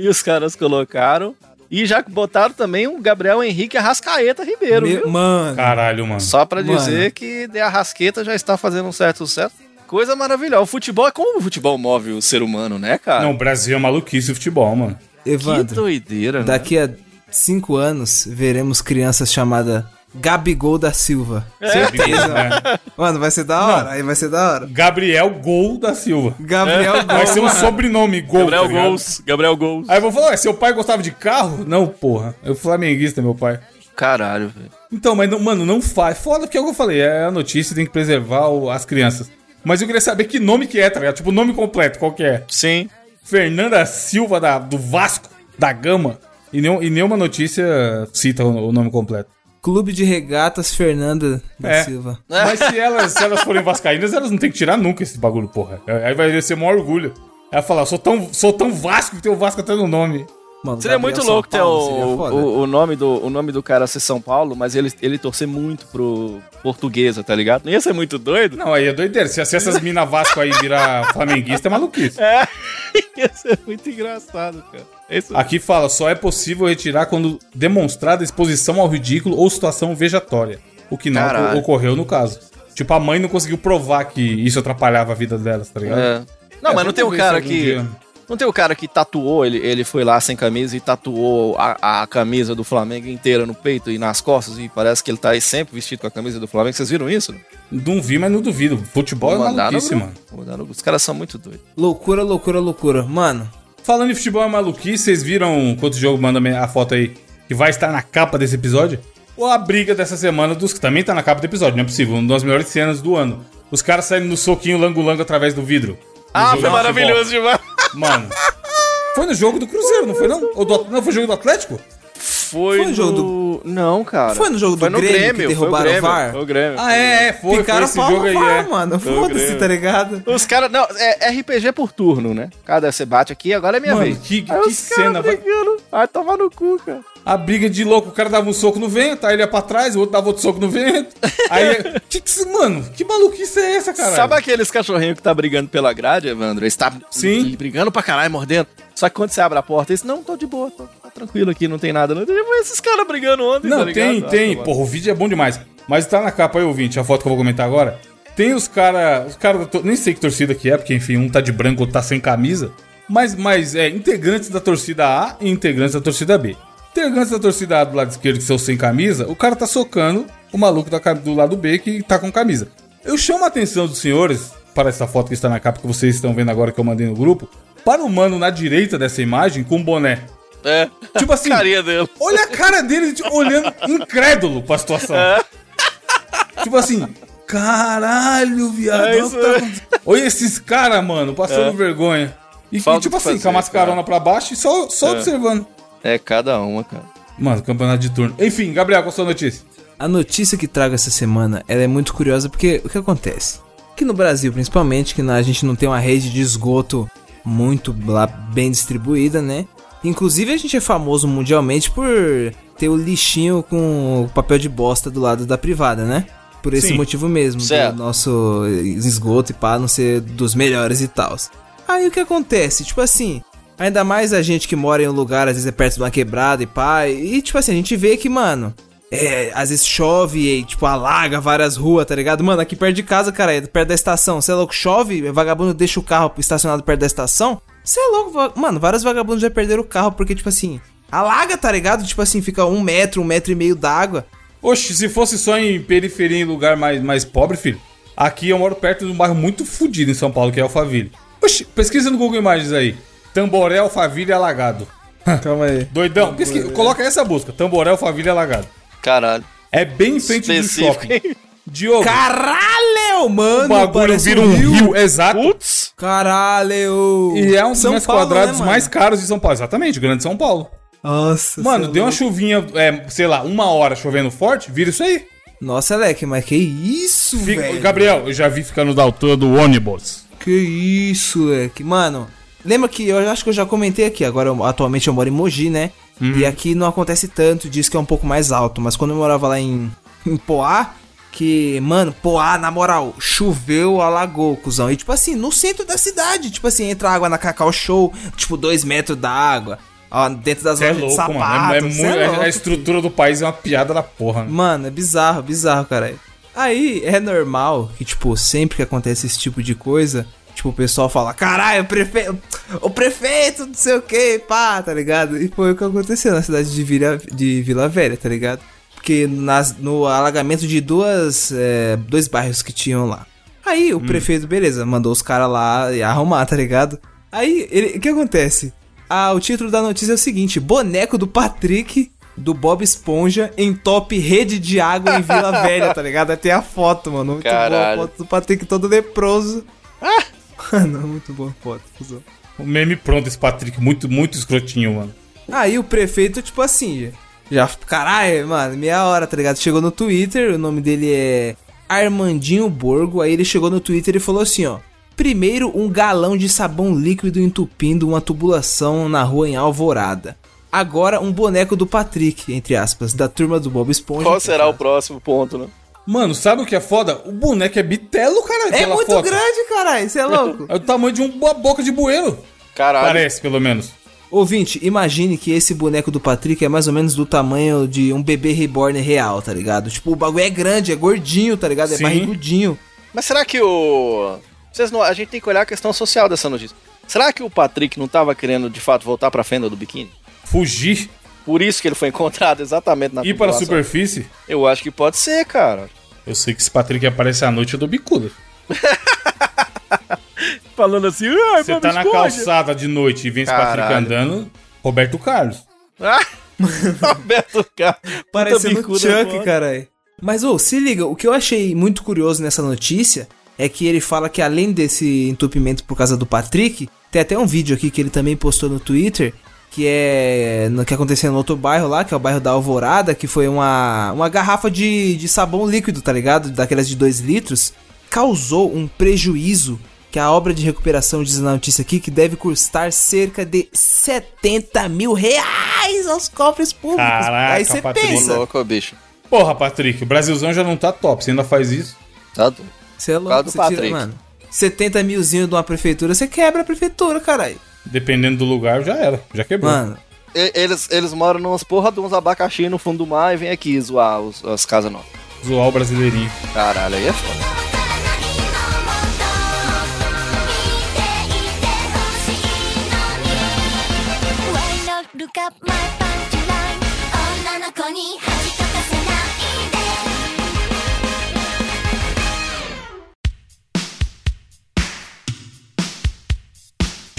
E os caras colocaram. E já botaram também o Gabriel Henrique Arrascaeta Ribeiro, Me- viu? Mano. Caralho, mano. Só pra Mano. dizer que De Arrasqueta já está fazendo um certo sucesso. Coisa maravilhosa. O futebol é como o futebol move o ser humano, né, cara? Não, o Brasil é maluquice o futebol, mano. que Evandro. doideira, né? Daqui a cinco anos, veremos crianças chamadas Gabigol da Silva. Certeza. É. Mano, vai ser da hora. Aí vai ser da hora. Gabriel Gol da Silva. Gabriel Gol. Vai ser um sobrenome Gol. Gabriel tá? Gols. Gabriel Gols. Aí eu vou falar, ué, seu pai gostava de carro? Não, porra. Eu flamenguista, meu pai. Caralho, velho. Então, mas, não, mano, não faz. Foda porque é o que eu falei, é a notícia, tem que preservar o- as crianças. Mas eu queria saber que nome que é, tá ligado? Tipo, o nome completo, qual que é? Sim. Fernanda Silva da, do Vasco, da Gama. E, nenhum, e nenhuma notícia cita o, o nome completo. Clube de Regatas Fernanda da É. Silva. <laughs> Mas se elas, se elas forem vascaínas, elas não tem que tirar nunca esse bagulho, porra. Aí vai ser o maior orgulho. Ela falar, sou tão, sou tão Vasco que tem o Vasco até no nome. Mano, Seria Gabriel muito louco ter o, o, o nome do, o nome do cara ser São Paulo, mas ele, ele torcer muito pro portuguesa, tá ligado? Não ia ser muito doido? Não, aí é doideira. Se, se essas mina Vasco aí virar flamenguista, é maluquice. É, ia ser muito engraçado, cara. É Isso. Aqui fala, só é possível retirar quando demonstrada exposição ao ridículo ou situação vejatória. O que não Caralho. ocorreu no caso. Tipo, a mãe não conseguiu provar que isso atrapalhava a vida delas, tá ligado? É. Não, É, mas não tem ver cara que. dia- Não tem o cara que tatuou, ele, ele foi lá sem camisa e tatuou a, a camisa do Flamengo inteira no peito e nas costas e parece que ele tá aí sempre vestido com a camisa do Flamengo. Vocês viram isso? Não vi, mas não duvido. Futebol Vou é no maluquice, grupo. mano. No. Os caras são muito doidos. Loucura, loucura, loucura. Mano, Falando em futebol é maluquice, vocês viram quanto jogo manda a foto aí que vai estar na capa desse episódio? Ou a briga dessa semana dos que também tá na capa do episódio, não é possível. Uma das melhores cenas do ano. Os caras saindo no soquinho lango-lango através do vidro. Ah, foi maravilhoso demais. Mano. Foi no jogo do Cruzeiro, não foi não? Ou do, não, foi jogo do Atlético? Foi, Foi no jogo do... Não, cara. Foi no jogo do Grêmio que derrubaram foi o VAR? Foi o Grêmio. Ah, é, é, foi, foi picaram esse pau no VAR, é. mano. Foi o Foda-se, Grêmio. tá ligado? Os caras. Não, é RPG por turno, né? Cada você bate aqui, agora é minha Mano, vez. que- que os cena, brigando. Vai tomar no cu, cara. A briga de louco, o cara dava um soco no vento, aí ele ia pra trás, o outro dava outro soco no vento. Aí, <laughs> que que, mano, que maluquice é essa, cara? Sabe aqueles cachorrinhos que tá brigando pela grade, Evandro? Eles tá Sim. brigando pra caralho, mordendo. Só que quando você abre a porta, eles, não, tô de boa, tô, tá tranquilo aqui, não tem nada. Não. Tipo, esses caras brigando ontem, Não, tá ligado? tem, Ah, tem. tá. Porra, o vídeo é bom demais. Mas tá na capa aí, ouvinte, a foto que eu vou comentar agora. Tem os caras. Os caras. Nem sei que torcida que é, porque enfim, um tá de branco, outro tá sem camisa. Mas, mas é integrantes da torcida A e integrantes da torcida B. Integrantes da torcida A do lado esquerdo que são sem camisa, o cara tá socando o maluco da do lado B que tá com camisa. Eu chamo a atenção dos senhores para essa foto que está na capa que vocês estão vendo agora que eu mandei no grupo, para o mano na direita dessa imagem com um boné. É. Tipo assim, Carinha dele. olha a cara dele tipo, olhando incrédulo pra situação. Tipo assim, caralho, viado. É tá. Olha esses caras, mano, passando vergonha. E, e, tipo assim, fazer, com a mascarona pra baixo e só, só É. observando. É cada uma, cara. Mano, campeonato de turno. Enfim, Gabriel, qual a sua notícia? A notícia que trago essa semana, ela é muito curiosa porque o que acontece? Aqui no Brasil, principalmente, que na- a gente não tem uma rede de esgoto muito lá bem distribuída, né? Inclusive a gente é famoso mundialmente por ter o lixinho com o papel de bosta do lado da privada, né? Por esse Sim. motivo mesmo, Certo. do nosso esgoto e pá, não ser dos melhores e tal. Aí o que acontece? Tipo assim, ainda mais a gente que mora em um lugar, às vezes é perto de uma quebrada e pá, e tipo assim, a gente vê que, mano, é, às vezes chove e, tipo, alaga várias ruas, tá ligado? Mano, aqui perto de casa, cara, é perto da estação. Você é louco, chove, vagabundo deixa o carro estacionado perto da estação. Você é louco, va- mano, vários vagabundos já perderam o carro porque, tipo assim, alaga, tá ligado? Tipo assim, fica um metro, um metro e meio d'água. Oxe, se fosse só em periferia, em lugar mais, mais pobre, filho. Aqui eu moro perto de um bairro muito fodido em São Paulo, que é Alphaville. Oxe, pesquisa no Google Imagens aí. Tamboré, Alphaville alagado. Calma aí. <laughs> Doidão. Pesquisa, coloca essa busca. Tamboré, Alphaville alagado. Caralho. É bem em frente do Específico, shopping. hein? <laughs> Diogo, Caralho, mano! o bagulho vira um rio, exato. Putz! Caralho! E é um dos Paulo, quadrados né, mais caros de São Paulo. Exatamente, Grande São Paulo. Nossa. Mano, é deu uma louco. chuvinha, é, sei lá, uma hora chovendo forte, vira isso aí. Nossa, Leque, mas que isso, Fica- velho? Gabriel, eu já vi ficando da altura do ônibus. Que isso, Leque. Mano, lembra que eu acho que eu já comentei aqui. Agora, eu- atualmente eu moro em Mogi, né? E aqui não acontece tanto, diz que é um pouco mais alto. Mas quando eu morava lá em, <laughs> em Poá, que, mano, Poá, na moral, choveu, alagou, cuzão. E tipo assim, no centro da cidade, tipo assim, entra água na Cacau Show, tipo, dois metros d'água. Ó, dentro das Você é lojas de louco, sapato. mano. É, é cê muito, é a estrutura do país é uma piada da porra. né? Mano, é bizarro, bizarro, caralho. Aí é normal que, tipo, sempre que acontece esse tipo de coisa, tipo, o pessoal fala, caralho, o prefeito, o prefeito, não sei o que, pá, tá ligado? E foi o que aconteceu na cidade de Vila, de Vila Velha, tá ligado? Porque nas, no alagamento de duas, é, dois bairros que tinham lá. Aí o prefeito, beleza, mandou os caras lá e arrumar, tá ligado? Aí, ele- o que acontece? Ah, o título da notícia é o seguinte: Boneco do Patrick do Bob Esponja em top rede de água em Vila <laughs> Velha, tá ligado? Aí tem a foto, mano. Muito boa a foto do Patrick todo leproso. Mano, <laughs> muito boa foto, cuzão. O meme pronto, esse Patrick, muito, muito escrotinho, mano. Aí o prefeito, tipo assim, já. Caralho, mano, meia hora, tá ligado? Chegou no Twitter, o nome dele é Armandinho Borgo. Aí ele chegou no Twitter e falou assim: ó. Primeiro, um galão de sabão líquido entupindo uma tubulação na rua em Alvorada. Agora, um boneco do Patrick, entre aspas, da turma do Bob Esponja. Qual será o próximo ponto, né? Mano, sabe o que é foda? O boneco é bitelo, cara. É muito foto. grande, caralho, você é louco. É o tamanho de uma boca de bueiro. Caralho. Parece, pelo menos. Ouvinte, imagine que esse boneco do Patrick é mais ou menos do tamanho de um bebê reborn real, tá ligado? Tipo, o bagulho é grande, é gordinho, tá ligado? É Sim. barrigudinho. Mas será que o. Vocês não... A gente tem que olhar a questão social dessa notícia. Será que o Patrick não tava querendo, de fato, voltar pra fenda do biquíni? Fugir, Por isso que ele foi <laughs> encontrado exatamente na ir para a superfície. Eu acho que pode ser, cara. Eu sei que esse Patrick aparece à noite, eu dou bicuda. <laughs> Falando assim, ai, Você tá na calçada de noite e vem esse Patrick Caralho. andando, Roberto Carlos. Ah, <laughs> Roberto Carlos. Parecendo bicuda Chuck, caralho. Mas, ô, se liga, o que eu achei muito curioso nessa notícia é que ele fala que além desse entupimento por causa do Patrick, tem até um vídeo aqui que ele também postou no Twitter, que é no que aconteceu no outro bairro lá, que é o bairro da Alvorada, que foi uma, uma garrafa de, de sabão líquido, tá ligado? Daquelas de 2 litros, causou um prejuízo que a obra de recuperação diz na notícia aqui que deve custar cerca de 70 mil reais aos cofres públicos. Caraca, Aí você pensa, louco, bicho. Porra, Patrick, o Brasilzão já não tá top, você ainda faz isso. Tá doido. Você é louco, você tira, Patrick. mano. 70 milzinho de uma prefeitura, você quebra a prefeitura, caralho. Dependendo do lugar, já era. Já quebrou. Mano, Eles, eles moram numas porra de uns abacaxi no fundo do mar e vem aqui zoar os- as casas novas. Zoar o brasileirinho. Caralho, aí é foda. Look up my punchline?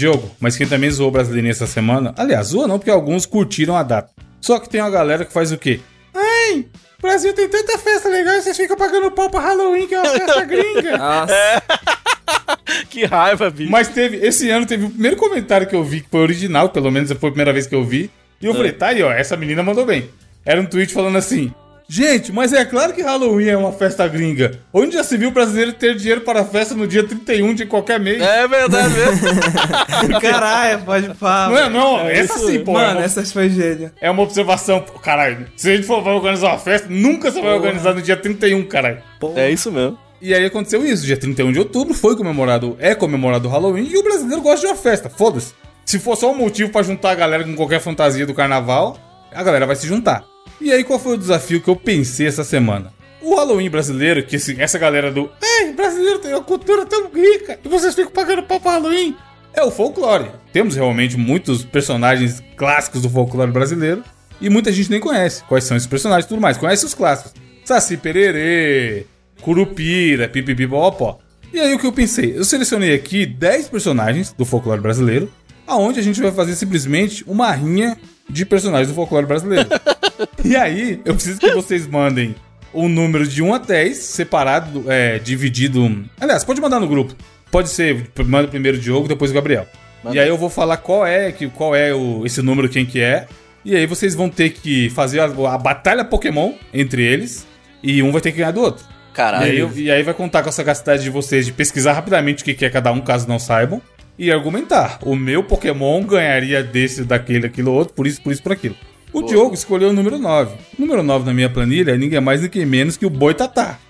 Diogo, mas quem também zoou o brasileirinho essa semana, aliás, zoa não, porque alguns curtiram a data. Só que tem uma galera que faz o quê? Ai, o Brasil tem tanta festa legal e vocês ficam pagando pau pra Halloween, que é uma festa <laughs> gringa. Nossa, <laughs> Que raiva, bicho. Mas teve, esse ano teve o primeiro comentário que eu vi, que foi original, pelo menos foi a primeira vez que eu vi. E eu falei, tá aí, ó, essa menina mandou bem. Era um tweet falando assim: Gente, mas é claro que Halloween é uma festa gringa. Onde já se viu brasileiro ter dinheiro para a festa no dia 31 de qualquer mês? É verdade mesmo. <laughs> caralho, pode falar. Não é, não, essa isso, sim, pô. Mano, é, uma, essa foi gênia. é uma observação, pô, caralho. Se a gente for organizar uma festa, nunca você vai organizar no dia 31, caralho. É isso mesmo. E aí aconteceu isso, dia 31 de outubro foi comemorado, é comemorado o Halloween e o brasileiro gosta de uma festa, foda-se. Se for só um motivo pra juntar a galera com qualquer fantasia do carnaval, a galera vai se juntar. E aí qual foi o desafio que eu pensei essa semana? O Halloween brasileiro, que esse- essa galera do Ei, brasileiro tem uma cultura tão rica e vocês ficam pagando pau pro Halloween. É o folclore. Temos realmente muitos personagens clássicos do folclore brasileiro e muita gente nem conhece quais são esses personagens e tudo mais. Conhece os clássicos. Saci Pererê, Curupira, Pipipipopó. E aí o que eu pensei? Eu selecionei aqui 10 personagens do folclore brasileiro, aonde a gente vai fazer simplesmente uma rinha de personagens do folclore brasileiro. <laughs> e aí, eu preciso que vocês mandem um número de 1 a 10, separado, é, dividido. Aliás, pode mandar no grupo. Pode ser, manda primeiro o Diogo, depois o Gabriel. E aí eu vou falar qual é, que, qual é o, esse número, quem que é. E aí vocês vão ter que fazer a, a batalha Pokémon entre eles. E um vai ter que ganhar do outro. E Caralho. aí, eu- e aí vai contar com a sagacidade de vocês de pesquisar rapidamente o que que é cada um, caso não saibam. E argumentar. O meu Pokémon ganharia desse, daquele, aquilo outro, por isso, por isso, por aquilo. O Diogo escolheu o número 9. O número 9 na minha planilha é ninguém mais, ninguém menos que o Boitatá.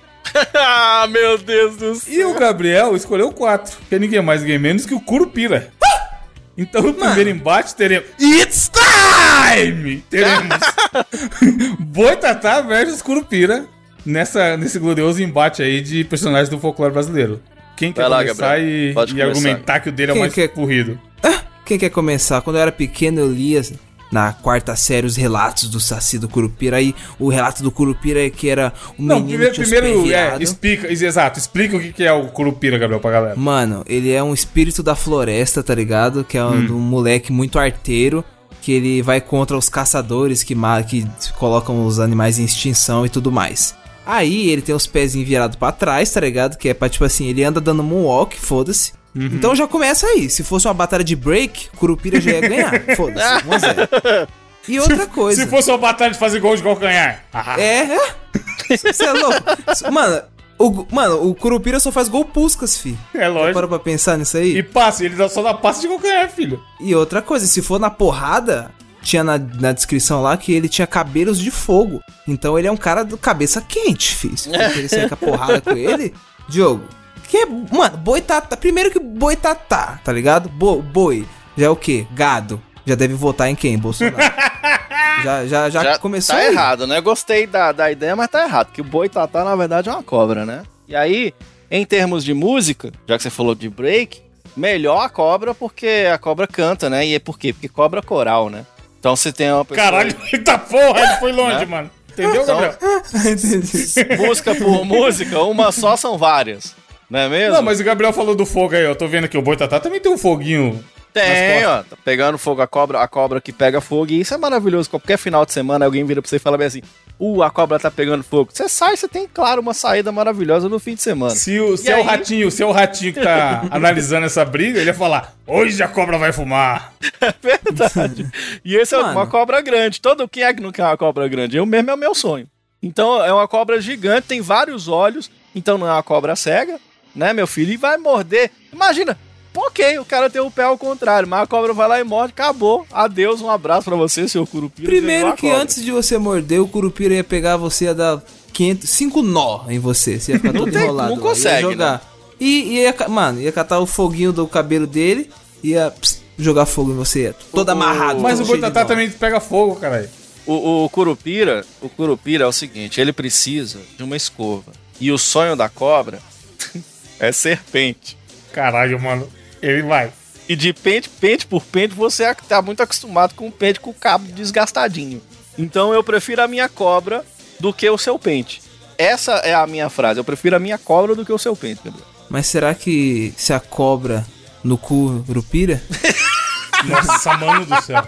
ah, <laughs> meu Deus do céu. E o Gabriel escolheu o 4, que é ninguém mais, ninguém menos que o Curupira. <laughs> Então no primeiro embate teremos It's Time! Teremos <laughs> Boitatá versus Curupira nessa, nesse glorioso embate aí de personagens do folclore brasileiro. Quem quer lá, começar Gabriel. e, Pode e começar. argumentar que o dele é o Quem mais quer- corrido? Quem quer começar? Quando eu era pequeno, eu lia na quarta série os relatos do Saci do Curupira. Aí o relato do Curupira é que era o Não, menino primeiro, primeiro é, explica, exato, explica o que é o Curupira, Gabriel, pra galera. Mano, ele é um espírito da floresta, tá ligado? Que é um, Hum. um moleque muito arteiro. Que ele vai contra os caçadores que, que colocam os animais em extinção e tudo mais. Aí ele tem os pés virados pra trás, tá ligado? Que é pra tipo assim, ele anda dando moonwalk, foda-se. Uhum. Então já começa aí. Se fosse uma batalha de break, Curupira já ia ganhar. <laughs> Foda-se, 1 a 0. E <laughs> outra coisa. Se fosse uma batalha de fazer gol de calcanhar. <laughs> É, é. Você é louco. Mano, o, mano, o Curupira só faz gol puscas, fi. é lógico. Para pra pensar nisso aí? E passe, ele só dá passe de calcanhar, filho. E outra coisa, se for na porrada, tinha na, na descrição lá que ele tinha cabelos de fogo. Então ele é um cara do cabeça quente, filho. Se <laughs> querer sair com a porrada com ele, Diogo. Que é, mano, boitatá. Primeiro que boitatá, tá ligado? Bo, boi. Já é o quê? Gado. Já deve votar em quem? Bolsonaro. <laughs> já, já, já, Já começou tá aí. errado, né? Gostei da, da ideia, mas tá errado. Que o boitatá, na verdade, é uma cobra, né? E aí, em termos de música, já que você falou de break, melhor a cobra porque a cobra canta, né? E é por quê? Porque cobra coral, né? Então você tem uma pessoa... Caralho, <laughs> eita porra, ele foi longe, Né? mano. Entendeu, Então- Gabriel? <laughs> Entendi. Música por música, uma só são várias. Não é mesmo? Não, mas o Gabriel falou do fogo aí, ó. Tô vendo aqui, o Boitatá também tem um foguinho. Tem, ó. Tá pegando fogo a cobra, a cobra que pega fogo. E isso é maravilhoso. Qualquer final de semana alguém vira pra você e fala bem assim: Uh, a cobra tá pegando fogo. Você sai, você tem, claro, uma saída maravilhosa no fim de semana. Se, o, se é o ratinho, se é o ratinho que tá <laughs> analisando essa briga, ele ia falar: Hoje a cobra vai fumar. <laughs> Verdade. E esse é Mano. uma cobra grande. Todo quem é que não quer uma cobra grande? Eu mesmo é o meu sonho. Então é uma cobra gigante, tem vários olhos. Então não é uma cobra cega, né, meu filho? E vai morder. Imagina. Ok, o cara tem o pé ao contrário, mas a cobra vai lá e morde, acabou. Adeus, um abraço pra você, seu curupira. Primeiro que antes de você morder, o Curupira ia pegar você e ia dar 500, 5 nó em você. Você ia ficar todo tem- enrolado. não lá, consegue, né? Ia jogar. E e ia, mano, ia catar o foguinho do cabelo dele, ia pss, jogar fogo em você. Todo amarrado. Mas todo o Boitatá também pega fogo, caralho. O, o Curupira, o Curupira é o seguinte, ele precisa de uma escova. E o sonho da cobra <laughs> é serpente. Caralho, mano. Ele vai. E de pente, pente por pente, você ac- tá muito acostumado com o pente com o cabo desgastadinho. Então eu prefiro a minha cobra do que o seu pente. Essa é a minha frase. Eu prefiro a minha cobra do que o seu pente, Gabriel. Mas será que se a cobra no cu Rupira. <laughs> Nossa, mano do céu.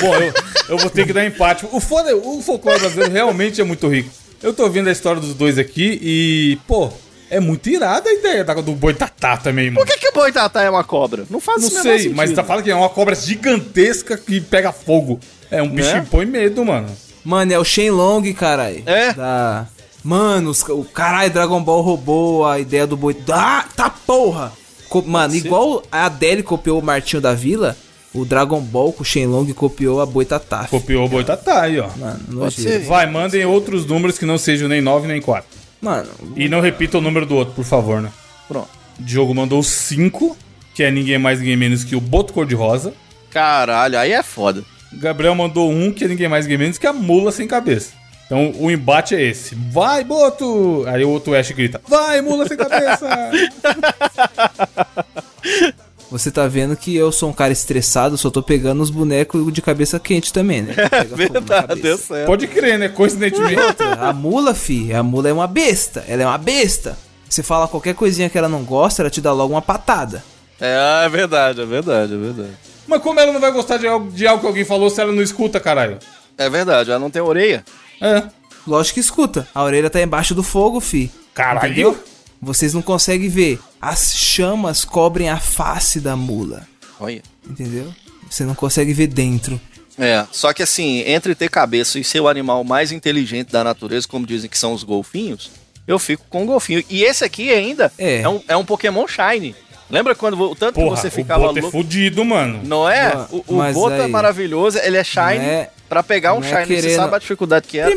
Bom, eu, eu vou ter que dar empate. O, foda, o folclore brasileiro realmente é muito rico. Eu tô vendo a história dos dois aqui e, pô, é muito irada a ideia da- do boitatá também, mano. Por que, que o boitatá é uma cobra? Não faz Não sei, sentido. mas tá falando que é uma cobra gigantesca que pega fogo. É um bicho Né? que põe medo, mano. Mano, é o Shenlong, caralho. É? Da... Mano, os, o caralho Dragon Ball roubou a ideia do boi. Ah, tá porra! Co- Mano, igual a Adele copiou o Martinho da Vila, o Dragon Ball com o Shenlong copiou a Boitatá. Copiou o boitatá aí, ó. Mano, ser. Vai, mandem outros números que não sejam nem 9 nem 4. Mano, E não repita o número do outro, por favor, né? Pronto. Diogo mandou 5, que é ninguém mais, ninguém menos que o Boto Cor-de-Rosa. Caralho, aí é foda. Gabriel mandou um, que é ninguém mais, ninguém menos que a mula sem cabeça. Então o embate é esse. Vai, Boto! Aí o outro Ash grita: Vai, mula sem cabeça! <laughs> você tá vendo que eu sou um cara estressado, só tô pegando os bonecos de cabeça quente também, né? <laughs> Na Verdade, deu certo. Pode crer, né? Coincidentemente. <laughs> A mula, fi, a mula é uma besta. Ela é uma besta. Você fala qualquer coisinha que ela não gosta, ela te dá logo uma patada. É, é verdade, é verdade, é verdade. Mas como ela não vai gostar de algo, de algo que alguém falou se ela não escuta, caralho? É verdade, ela não tem orelha. É. Lógico que escuta. A orelha tá embaixo do fogo, fi. Caralho. Entendeu? Vocês não conseguem ver. As chamas cobrem a face da mula. Olha. Entendeu? Você não consegue ver dentro. É, só que assim, entre ter cabeça e ser o animal mais inteligente da natureza, como dizem que são os golfinhos, eu fico com o golfinho. E esse aqui ainda É. é, um, é um Pokémon Shine. Lembra quando o tanto Porra, que você o ficava é louco? fudido, mano. Não é? O, o Boto é aí- maravilhoso, ele é Shine. É- pra pegar um é Shine, você querendo- sabe a dificuldade que é. E-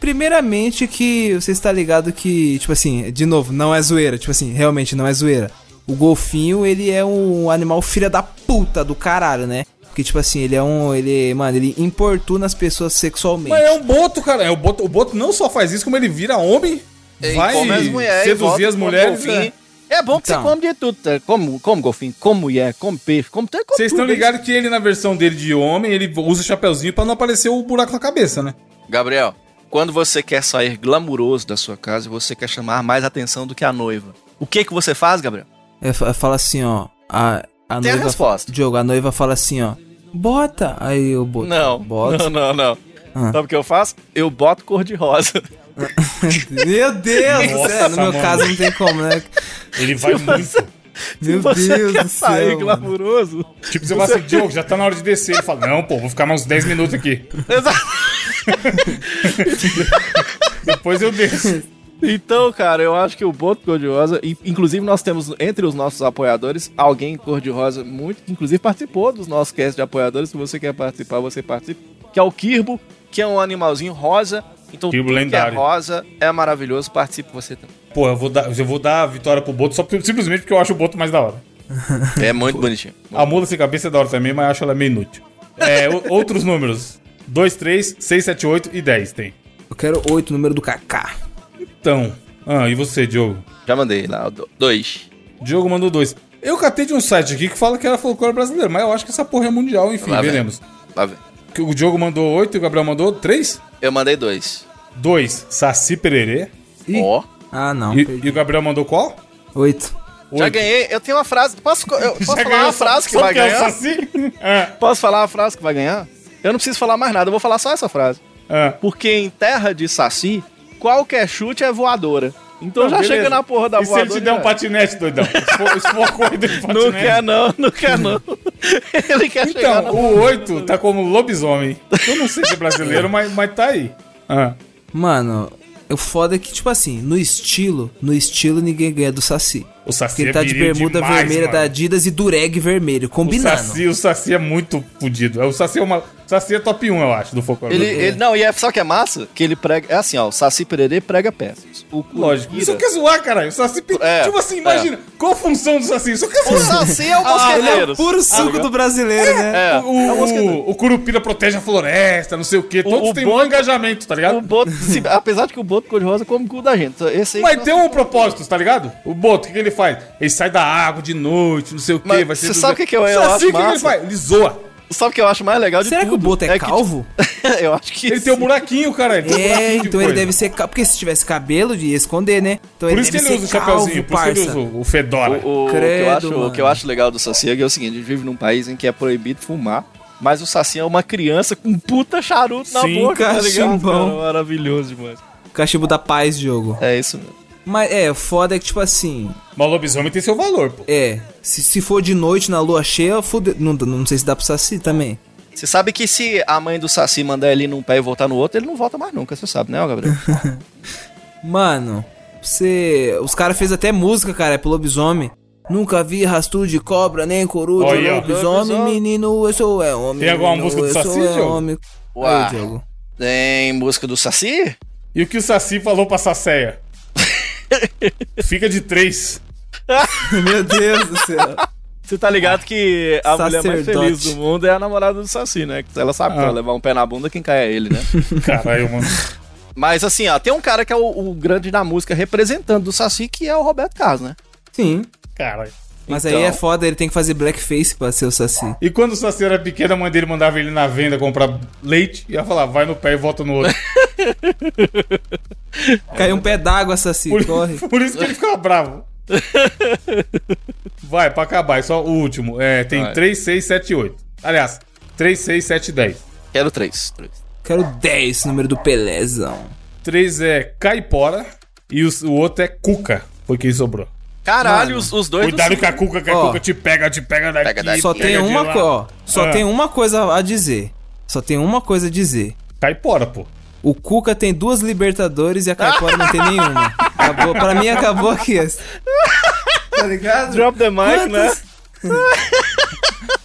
Primeiramente, que você está ligado que, tipo assim, de novo, não é zoeira, tipo assim, realmente não é zoeira. O golfinho, ele é um animal filha da puta do caralho, né? Porque, tipo assim, ele é um. Ele, mano, ele importuna as pessoas sexualmente. Mas é um boto, cara. É o boto, o boto não só faz isso, como ele vira homem, e vai come as e seduzir as mulheres. golfinho. é. É bom que Então. você come de tudo, tá? Como, como golfinho, como mulher, como peixe, como, come Vocês estão tudo, ligados que ele, na versão dele de homem, ele usa o chapeuzinho pra não aparecer o buraco na cabeça, né? Gabriel, quando você quer sair glamuroso da sua casa e você quer chamar mais atenção do que a noiva, o que que você faz, Gabriel? É, fa- fala assim, ó. A, a Tem a noiva. resposta. Diogo, a noiva fala assim, ó. Bota. Aí eu boto. Não, Bota. não, não, não. Ah. Sabe o que eu faço? Eu boto cor de rosa. <laughs> Meu Deus Nossa, céu. No meu mano. caso não tem como, né? Ele vai muito. Meu você Deus quer do sair céu. mano. glamuroso? Tipo, você fala assim, Diogo, já tá na hora de descer. Ele fala, não, pô, vou ficar mais uns 10 minutos aqui. Exato. <laughs> Depois eu desço. Então, cara, eu acho que o boto cor-de-rosa, inclusive nós temos entre os nossos apoiadores alguém cor-de-rosa muito, inclusive participou dos nossos cast de apoiadores. Se você quer participar, você participa. Que é o Kirbo, que é um animalzinho rosa. Então, Kirbo tudo que é lendário. rosa é maravilhoso. Participe você também. Pô, eu vou dar, eu vou dar a vitória pro Boto só simplesmente porque eu acho o Boto mais da hora. É muito bonitinho. A mula sem cabeça é da hora também, mas eu acho ela meio inútil. É, outros números. 2, 3, 6, 7, 8 e 10 tem. Eu quero oito, número do Kaká. Então, ah, e você, Diogo? Já mandei lá, o do- dois. Diogo mandou dois. Eu catei de um site aqui que fala que era folclore brasileiro, mas eu acho que essa porra é mundial, enfim, Lá vem. veremos. Lá vem. Que O Diogo mandou oito e o Gabriel mandou três? Eu mandei dois. Dois, Saci Pererê. Ó. Ah, não. E, e o Gabriel mandou qual? Oito. Já Oito. ganhei. Eu tenho uma frase. Posso, eu, <laughs> posso Já falar ganhou uma frase que só vai é ganhar? Saci? <laughs> É, Posso falar uma frase que vai ganhar? Eu não preciso falar mais nada, eu vou falar só essa frase. é. Porque em terra de saci, qualquer chute é voadora. Então Não, já beleza. chega na porra da E se ele voadora. te der um já- patinete, doidão? Se for, se for a corrida de <laughs> patinete. Não quer não, não quer não. <laughs> Ele quer chegar Então, o 8 tá como lobisomem. Eu não sei se é brasileiro, mas, mas tá aí. Ah. Mano, o foda é que, tipo assim, no estilo, no estilo ninguém ganha do Saci. O Saci ele é tá de bermuda demais, vermelha mano. da Adidas e dureg vermelho, O combinando. Saci, o Saci é muito fodido. O Saci é, uma, o Saci é top 1, eu acho, do folclore. Ele, ele, não, e é, o que é massa? Que ele prega. É assim, ó, o Saci Pererê prega peças. O Lógico. Isso quer zoar, caralho. O Saci. É, tipo assim, imagina. Qual a função do Saci? Isso quer O zoar. Saci é o Ah, ele é mosqueteiro. o puro suco do brasileiro, né? É, O, o, é o mosqueteiro. o, o Curupira protege a floresta, não sei o quê. Todos o têm um engajamento, tá ligado? O Boto, se- apesar de que o Boto cor-de-rosa come o cu da gente. Esse aí Mas tem um propósito, tá ligado? O Boto, o que, que ele faz? Ele sai da água de noite, não sei o quê. Vai ser você sabe o que que eu- O eu acho o que, que ele massa? faz? Ele zoa. Sabe o que eu acho mais legal de Será que o tudo? Boto é, que, calvo? <laughs> eu acho que Ele tem um buraquinho, cara. Ele tem um É, buraquinho de então ele coisa. deve ser calvo. Porque se tivesse cabelo, ia esconder, né? Então Por isso que ele usa o ser chapeuzinho, por isso que ele usa o fedora. O, o- o que eu Credo, acho, o que eu acho legal do Saci é que é o seguinte: a gente vive num país em que é proibido fumar, mas o Saci é uma criança com um puta charuto na Sim, boca, tá ligado? cachimbão. Cara, maravilhoso demais. Cachimbo da paz, jogo. É isso mesmo. Mas é, foda é que, tipo assim, Mas o lobisomem tem seu valor, pô. é. Se, se for de noite na lua cheia, fude... não, não sei se dá pro saci também. Você sabe que se a mãe do Saci mandar ele ir num pé e voltar no outro, ele não volta mais nunca, você sabe, né, Gabriel? <laughs> Mano, você. Os caras fez até música, cara, é pro lobisomem. Nunca vi rastro de cobra, nem coruja, aí, ó. lobisomem, Lobisomem. menino, eu sou é homem. Tem alguma menino, música do Saci, é homem. Diogo. Tem música do Saci? E o que o Saci falou pra Saceia? Fica de três. <laughs> Meu Deus do céu. Você tá ligado que a mulher mais Sacerdote. feliz do mundo é a namorada do Saci, né? Que ela sabe que Ah. ela levar um pé na bunda, quem cai é ele, né? <laughs> Caralho, mano. Mas assim, ó, tem um cara que é o, o grande da música representando do Saci, que é o Roberto Carlos, né? Sim. Caralho. Mas Então. aí é foda, ele tem que fazer blackface pra ser o saci. E quando o Saci era pequeno, a mãe dele mandava ele na venda comprar leite e ia falar, vai no pé e volta no outro. <laughs> Caiu um pé d'água, saci, Por, corre. <laughs> por isso que ele ficava bravo. <laughs> Vai, pra acabar, é só o último. É, tem Vai. 3, 6, 7, 8. Aliás, 3, 6, 7, 10. Quero três. três. Quero 10, número do Pelézão. 3 é Caipora e os- o outro é Cuca. Foi quem sobrou. Caralho, Mano, os, os dois. Cuidado do- com a Cuca, que a Ó. Cuca te pega, te pega daqui. Pega daqui. Só pega tem uma ó. Só Ah. tem uma coisa a dizer. Só tem uma coisa a dizer. Caipora, pô. O Cuca tem duas Libertadores e a Caipora não tem nenhuma. Acabou, pra mim acabou aqui. essa. Tá ligado? Drop the mic, né? Quantas?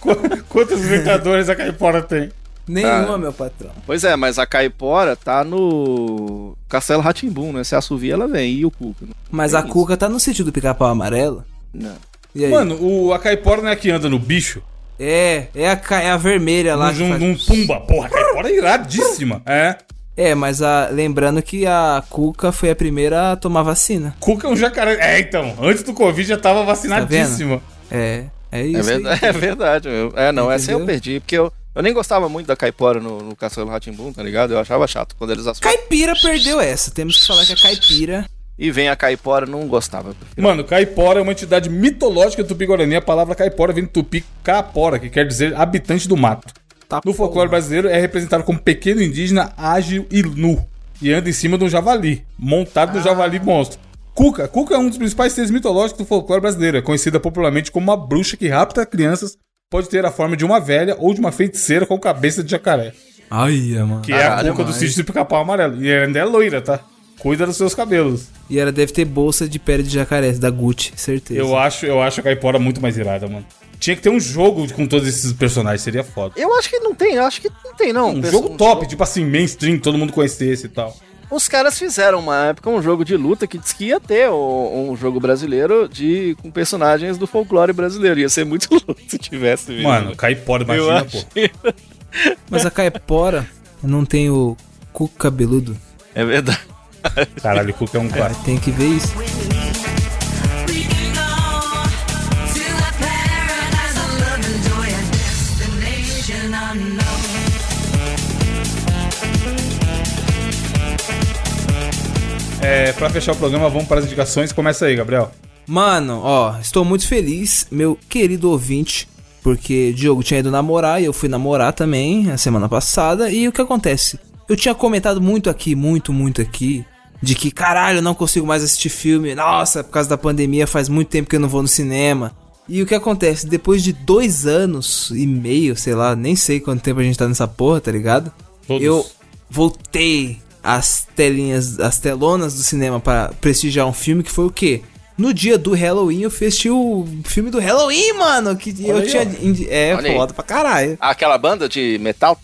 Qu- Quantos Libertadores a Caipora tem? Nenhuma, meu patrão. Pois é, mas a Caipora tá no Castelo Ratimbum, né? Se assovia, ela vem. E o Cuca? né? Mas a isso. Cuca tá no sítio do pica-pau amarelo. Não. E aí? Mano, o, a Caipora não é que anda no bicho? É, é a, ca- é a vermelha lá. Num, que num, faz- num pumba. Porra, a Caipora é iradíssima. É. É, mas a, lembrando que a Cuca foi a primeira a tomar vacina. Cuca é um jacaré. É, então. Antes do Covid já tava vacinadíssima. É, é isso. É aí. verdade, é verdade meu. É, não, essa eu Entendeu? perdi, porque eu, eu nem gostava muito da Caipora no, no Castelo Ratimbum, tá ligado? Eu achava chato quando eles assumiram. Caipira perdeu essa. Temos que falar que a Caipira. E vem a Caipora, não gostava. Mano, Caipora é uma entidade mitológica do Tupi-Guarani. A palavra Caipora vem do Tupi Capora, que quer dizer habitante do mato. Tá No folclore brasileiro é representado como pequeno indígena ágil e nu. E anda em cima de um javali, montado no javali monstro. Cuca. Cuca é um dos principais seres mitológicos do folclore brasileiro. É conhecida popularmente como uma bruxa que rapta crianças. Pode ter a forma de uma velha ou de uma feiticeira com cabeça de jacaré. Ai, mano. Que é a Caralho, cuca do mas- sítio do pica-pau amarelo. E ainda é loira, tá? Cuida dos seus cabelos. E ela deve ter bolsa de pele de jacaré, da Gucci, certeza. Eu acho, eu acho a Caipora muito mais irada, mano. Tinha que ter um jogo com todos esses personagens, seria foda. Eu acho que não tem, eu acho que não tem, não. Um Pensa- jogo top, tipo assim, mainstream, todo mundo conhecesse e tal. Os caras fizeram uma época um jogo de luta que diz que ia ter um, um jogo brasileiro de com personagens do folclore brasileiro. Ia ser muito <laughs> louco se tivesse mesmo. Mano, Caipora, eu imagina, acho. pô. Mas a Caipora não tem o cu cabeludo. É verdade. Caralho, o Cuca é um clássico. Tem que ver isso. É, pra fechar o programa, vamos para as indicações. Começa aí, Gabriel. Mano, ó, estou muito feliz, meu querido ouvinte, porque Diogo tinha ido namorar e eu fui namorar também a semana passada. E o que acontece? Eu tinha comentado muito aqui, muito, muito aqui, de que caralho, eu não consigo mais assistir filme. Nossa, por causa da pandemia faz muito tempo que eu não vou no cinema. E o que acontece? Depois de dois anos e meio, sei lá, nem sei quanto tempo a gente tá nessa porra, tá ligado? Todos. Eu voltei às telinhas, às telonas do cinema para prestigiar um filme que foi o quê? No dia do Halloween eu assisti o filme do Halloween, mano, que eu aí, tinha é Olha aí. foda pra caralho. Aquela banda de metal.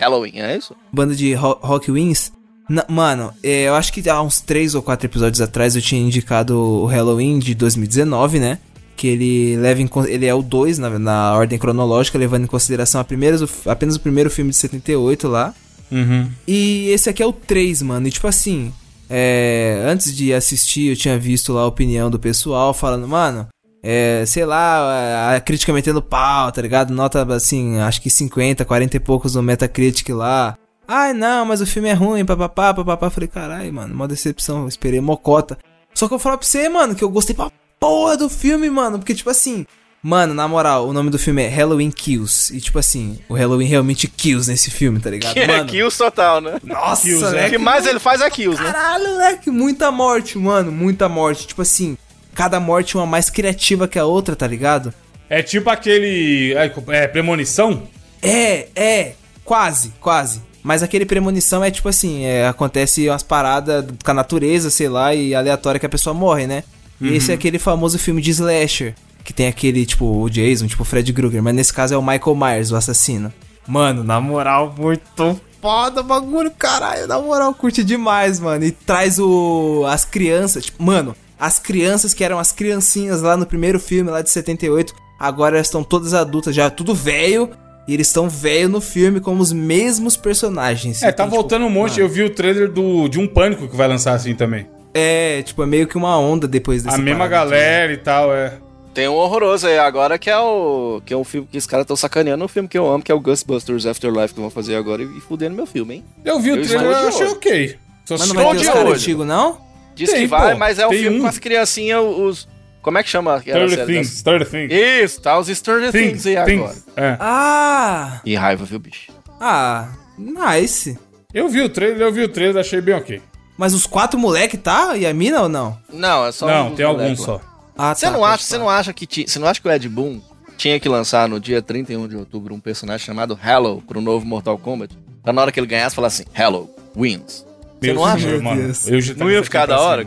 Halloween, é isso? Banda de ro- Rock Wings. Na- mano, é, eu acho que há uns três ou quatro episódios atrás eu tinha indicado o Halloween de 2019, né? Que ele leva em, ele é o 2 na, na ordem cronológica, levando em consideração o, apenas o primeiro filme de 78 lá. Uhum. E esse aqui é o 3, mano. E tipo assim, é, antes de assistir, eu tinha visto lá a opinião do pessoal falando, mano, É, sei lá, a crítica metendo pau, tá ligado? Nota, assim, acho que 50, 40 e poucos no Metacritic lá. Ai, não, mas o filme é ruim, papapá, papapá. Falei, caralho, mano, uma decepção, esperei mocota. Só que eu falar pra você, mano, que eu gostei pra porra do filme, mano, porque, tipo assim... Mano, na moral, o nome do filme é Halloween Kills. E, tipo assim, o Halloween realmente kills nesse filme, tá ligado? Que é Mano, kills total, né? nossa, Kills, O moleque, que mais ele faz é kills, né? Caralho, moleque, muita morte, mano, muita morte. Tipo assim, cada morte uma mais criativa que a outra, tá ligado? É tipo aquele. É, é, premonição? É, é, quase, quase. Mas aquele premonição é tipo assim, é, acontece umas paradas com a natureza, sei lá, e aleatória que a pessoa morre, né? E esse é aquele famoso filme de slasher, que tem aquele, tipo, o Jason, tipo o Fred Krueger, mas nesse caso é o Michael Myers, o assassino. Mano, na moral, muito foda o bagulho, caralho, na moral, curte demais, mano. E traz o as crianças, tipo, mano, as crianças que eram as criancinhas lá no primeiro filme, lá de 78, agora elas estão todas adultas, já tudo velho, e eles estão velho no filme como os mesmos personagens. É, tá Então, tipo, voltando um monte. mano, Eu vi o trailer do, de um pânico que vai lançar assim também. É, tipo, é meio que uma onda depois desse a mesma galera e tal, é. Tem um horroroso aí agora que é o. Que é um filme que os caras estão sacaneando um filme que eu amo, que é o Ghostbusters Afterlife que vão fazer agora e, e fudendo meu filme, hein? Eu vi o trailer e achei ok. Só Mas não vai ter os antigos, não? Diz Tem, que vai, pô, mas é um filme um. com as criancinhas, os. Como é que chama? aquela Stranger Things, Stranger Things. das- Isso, tá os Stranger Things, Things, aí agora. É. Ah! E raiva, viu, bicho? Ah, nice. Eu vi o trailer, eu vi o trailer, achei bem ok. Mas os quatro moleque tá? E a mina ou não? Não, é só não, tem alguns só. Ah, Você tá, não acha, você não acha que ti- você não acha que o Ed Boon tinha que lançar no dia 31 de outubro um personagem chamado Hello pro novo Mortal Kombat? Pra na hora que ele ganhasse falar assim, Hello wins. Você não acha? senhor, mano. Deus. Eu já Não ia ficar da hora?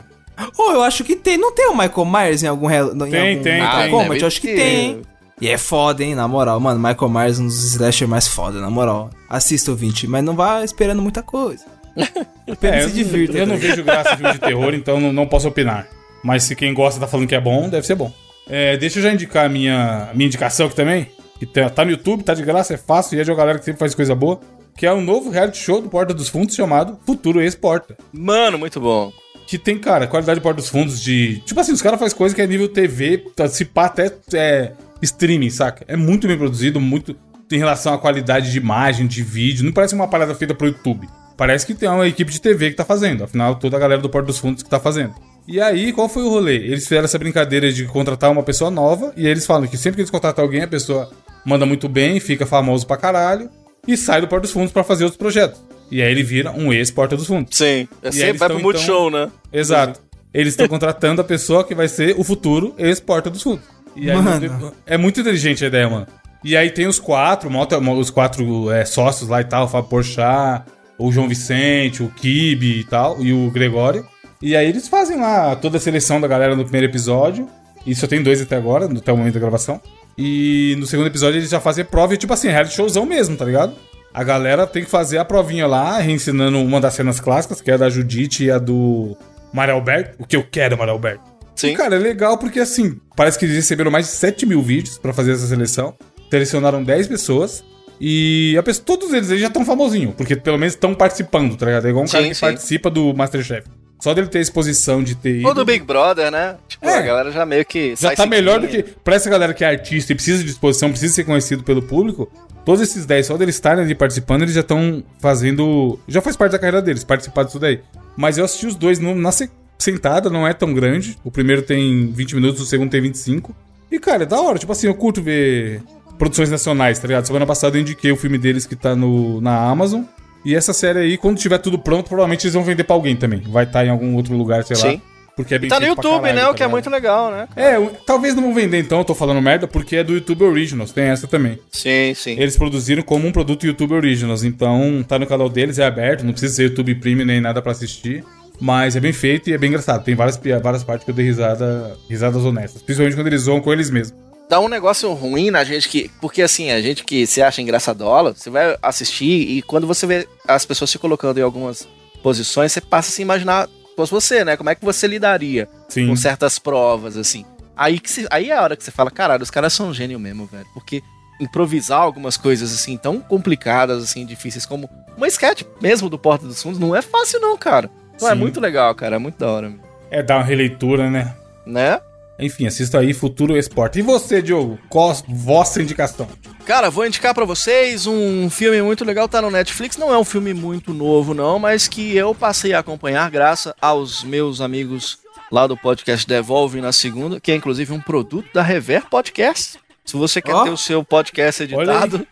Oh, eu acho que tem. Não tem o Michael Myers em algum, rel- em Tem, algum tem, Mortal tem. Kombat? Eu acho que tem, hein? E é foda, hein? Na moral, mano. Michael Myers é um dos slasher mais foda, na moral. Assista o 20, mas não vá esperando muita coisa. <laughs> Apenas É, se eu, divirta. eu tá não ligado? vejo graça em filme de terror, então não, não posso opinar. Mas se quem gosta tá falando que é bom, deve ser bom. É, deixa eu já indicar a minha, minha indicação aqui também. Que tá, tá no YouTube, tá de graça, é fácil, e é de uma galera que sempre faz coisa boa. Que é o novo reality show do Porta dos Fundos chamado Futuro Ex-Porta. Mano, muito bom. Que tem, cara, qualidade de Porta dos Fundos de. Tipo assim, os caras fazem coisa que é nível TV, tá, se pá até é, streaming, saca? É muito bem produzido, muito. Em relação à qualidade de imagem, de vídeo. Não parece uma parada feita pro YouTube. Parece que tem uma equipe de TV que tá fazendo. Afinal, toda a galera do Porta dos Fundos que tá fazendo. E aí, qual foi o rolê? Eles fizeram essa brincadeira de contratar uma pessoa nova. E aí eles falam que sempre que eles contratam alguém, a pessoa manda muito bem, fica famoso pra caralho. E sai do Porta dos Fundos pra fazer outros projetos. E aí ele vira um ex-Porta dos Fundos. Sim. É sempre vai pro Multishow, né? Exato. Eles estão <laughs> contratando a pessoa que vai ser o futuro ex-porta dos fundos. E aí, Mano. é muito inteligente a ideia, mano. E aí tem os quatro, os quatro é, sócios lá e tal, o Fábio Porchat, o João Vicente, o Kibe e tal, e o Gregório. E aí eles fazem lá toda a seleção da galera no primeiro episódio. E só tem dois até agora, até o momento da gravação. E no segundo episódio eles já fazem prova, e, tipo assim, reality showzão mesmo, tá ligado? A galera tem que fazer a provinha lá, reensinando uma das cenas clássicas, que é a da Judite e a do Mário Alberto. O que eu quero, Mário Alberto. Sim. E, cara, é legal porque, assim, parece que eles receberam mais de 7 mil vídeos pra fazer essa seleção. Selecionaram 10 pessoas. E a pessoa- todos eles aí já estão famosinhos, porque pelo menos estão participando, tá ligado? É igual um cara Sim, que sim. participa do Masterchef. Só dele ter exposição de ter Ou do Big Brother, né? Tipo, É. a galera já meio que. já tá melhor do que. Pra essa galera que é artista e precisa de exposição, precisa ser conhecido pelo público, todos esses 10, só deles estarem ali participando, eles já estão fazendo. Já faz parte da carreira deles, participar disso daí. Mas eu assisti os dois no- na se- sentada, não é tão grande. O primeiro tem 20 minutos, o segundo tem 25. E, cara, é da hora. Tipo assim, eu curto ver produções nacionais, tá ligado? Semana passada eu indiquei o filme deles que tá no, na Amazon. E essa série aí, quando tiver tudo pronto, provavelmente eles vão vender pra alguém também. Vai estar em algum outro lugar, sei lá. Sim. Porque é bem E tá no YouTube, caralho, né? tá O que é muito legal, né? É, o- talvez não vão vender então, eu tô falando merda, porque é do YouTube Originals, tem essa também. Sim, sim. Eles produziram como um produto YouTube Originals, então tá no canal deles, é aberto, não precisa ser YouTube Premium nem nada pra assistir. Mas é bem feito e é bem engraçado. Tem várias, várias partes que eu dei risada, risadas honestas. Principalmente quando eles zoam com eles mesmos. Dá um negócio ruim na gente que. Porque assim, a gente que se acha engraçadola, você vai assistir e quando você vê as pessoas se colocando em algumas posições, você passa a se imaginar, fosse você, né? Como é que você lidaria Sim. com certas provas, assim. Aí, que se- aí é a hora que você fala, caralho, os caras são gênio mesmo, velho. Porque improvisar algumas coisas assim tão complicadas, assim, difíceis como uma sketch mesmo do Porta dos Fundos não é fácil, não, cara. Então é muito legal, cara. É muito da hora, É dar uma releitura, né? né? Enfim, assista aí Futuro Esporte. E você, Diogo? Qual a vossa indicação? Cara, vou indicar pra vocês um filme muito legal, tá no Netflix. Não é um filme muito novo, não, mas que eu passei a acompanhar graças aos meus amigos lá do podcast Devolve na segunda, que é inclusive um produto da Rever Podcast. Se você quer Ó. ter o seu podcast editado,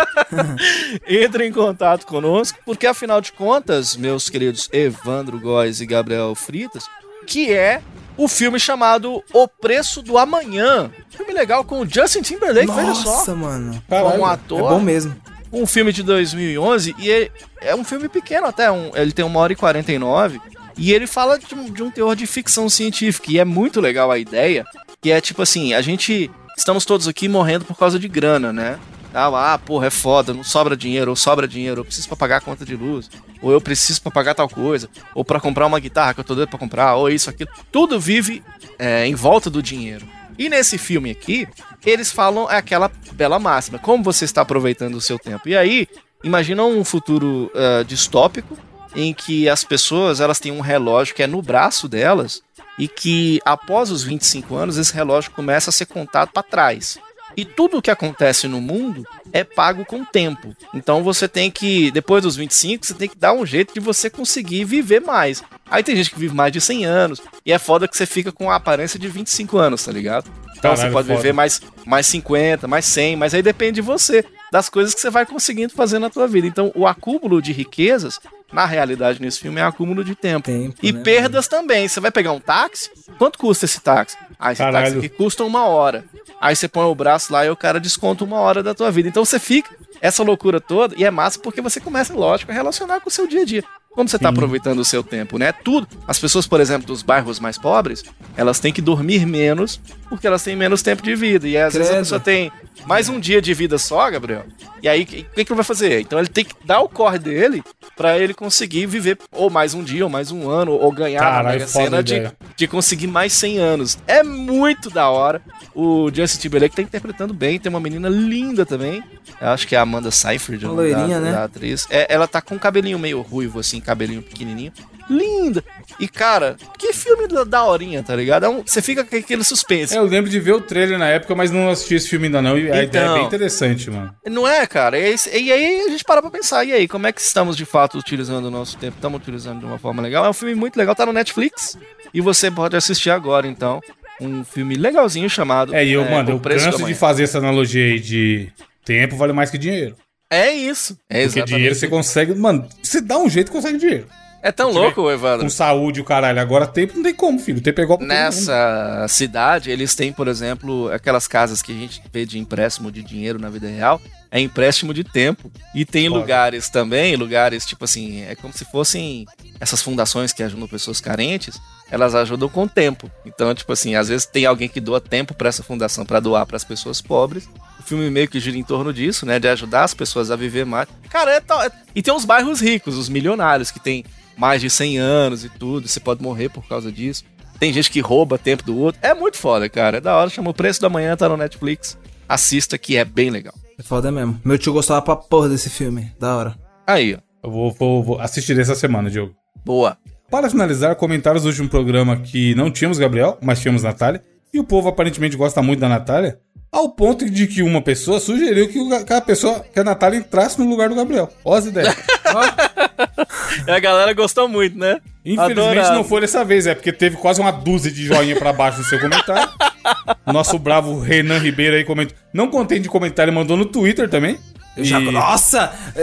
<laughs> entre em contato conosco, porque afinal de contas, meus queridos Evandro Góes e Gabriel Fritas, que é o filme chamado O Preço do Amanhã. Filme legal com o Justin Timberlake, veja só Nossa, mano. Caralho, como É ator. bom mesmo. Um filme de 2011 e ele- é um filme pequeno até, um- ele tem uma hora e 49 e ele fala de um, de um teor de ficção científica e é muito legal a ideia, que é tipo assim, a gente estamos todos aqui morrendo por causa de grana, né? Ah, porra, é foda, não sobra dinheiro, ou sobra dinheiro, eu preciso pra pagar a conta de luz, ou eu preciso pra pagar tal coisa, ou pra comprar uma guitarra que eu tô doido pra comprar, ou isso, aquilo. Tudo vive é, em volta do dinheiro. E nesse filme aqui, eles falam aquela bela máxima: como você está aproveitando o seu tempo? E aí, imagina um futuro ah, distópico em que as pessoas elas têm um relógio que é no braço delas e que após os 25 anos esse relógio começa a ser contado para trás. E tudo o que acontece no mundo é pago com tempo. Então você tem que, depois dos 25, você tem que dar um jeito de você conseguir viver mais. Aí tem gente que vive mais de 100 anos, e é foda que você fica com a aparência de 25 anos, tá ligado? Então você Caralho, pode foda. viver mais, mais 50, mais 100, mas aí depende de você, das coisas que você vai conseguindo fazer na tua vida. Então o acúmulo de riquezas, na realidade nesse filme, é acúmulo de tempo. Tempo, e né, perdas também. Você vai pegar um táxi, quanto custa esse táxi? Ah, esse Caralho. táxi aqui custa uma hora. Aí você põe o braço lá e o cara desconta uma hora da tua vida. Então você fica essa loucura toda e é massa porque você começa, lógico, a relacionar com o seu dia a dia. Como você está aproveitando o seu tempo, né? Tudo. As pessoas, por exemplo, dos bairros mais pobres, elas têm que dormir menos porque elas têm menos tempo de vida. E às vezes a Credo. pessoa tem mais um dia de vida só, Gabriel. E aí, o que, que ele vai fazer? Então ele tem que dar o corre dele pra ele conseguir viver ou mais um dia, ou mais um ano, ou ganhar na Caralho, Mega a Sena de, de conseguir mais 100 anos. É muito da hora. O Justin Timberlake tá interpretando bem. Tem uma menina linda também. Eu acho que é a Amanda Seyfried. O nome da- loirinha, né? da atriz. É, ela tá com um cabelinho meio ruivo, assim, cabelinho pequenininho. Linda. E, cara, que filme da, da horinha, tá ligado? É um- você fica com aquele suspense. É, eu lembro de ver o trailer na época, mas não assisti esse filme ainda não. E a Então. ideia é bem interessante, mano. Não é, cara? E, e aí a gente para pra pensar, e aí, como é que estamos de fato utilizando o nosso tempo? Estamos utilizando de uma forma legal? É um filme muito legal, tá no Netflix. E você pode assistir agora, então. Um filme legalzinho chamado. É, e eu, mano, O eu canso de fazer essa analogia aí de tempo vale mais que dinheiro. É isso. É Porque exatamente. dinheiro você consegue. Mano, você dá um jeito e consegue dinheiro. É tão louco, Evandro. Com saúde, o caralho. Agora tempo não tem como, filho. Tempo é igual pra. Nessa cidade, eles têm, por exemplo, aquelas casas que a gente vê de empréstimo de dinheiro na vida real. É empréstimo de tempo. E tem Foda. lugares também, lugares tipo assim, é como se fossem essas fundações que ajudam pessoas carentes, elas ajudam com tempo. Então, tipo assim, às vezes tem alguém que doa tempo pra essa fundação pra doar pras pessoas pobres. O filme meio que gira em torno disso, né, de ajudar as pessoas a viver mais. Cara, é tal, é- e tem os bairros ricos, os milionários que tem mais de 100 anos e tudo, você pode morrer por causa disso. Tem gente que rouba tempo do outro. É muito foda, cara. É da hora. Chama o Preço da Manhã, tá no Netflix. Assista que é bem legal. É foda mesmo. Meu tio gostava pra porra desse filme. Da hora. Aí, ó. Eu vou, vou, vou assistir essa semana, Diogo. Boa. Para finalizar, comentários do último programa que não tínhamos Gabriel, mas tínhamos Natália. E o povo aparentemente gosta muito da Natália. Ao ponto de que uma pessoa sugeriu que, o- que a pessoa, que a Natália entrasse no lugar do Gabriel. Ó as ideias. <laughs> A galera gostou muito, né? Infelizmente Adorado. não foi dessa vez, é porque teve quase uma dúzia de joinha pra baixo no seu comentário. <laughs> <laughs> Nosso bravo Renan Ribeiro aí comentou. Não contente de comentário, mandou no Twitter também. Eu já... E- Nossa! <laughs>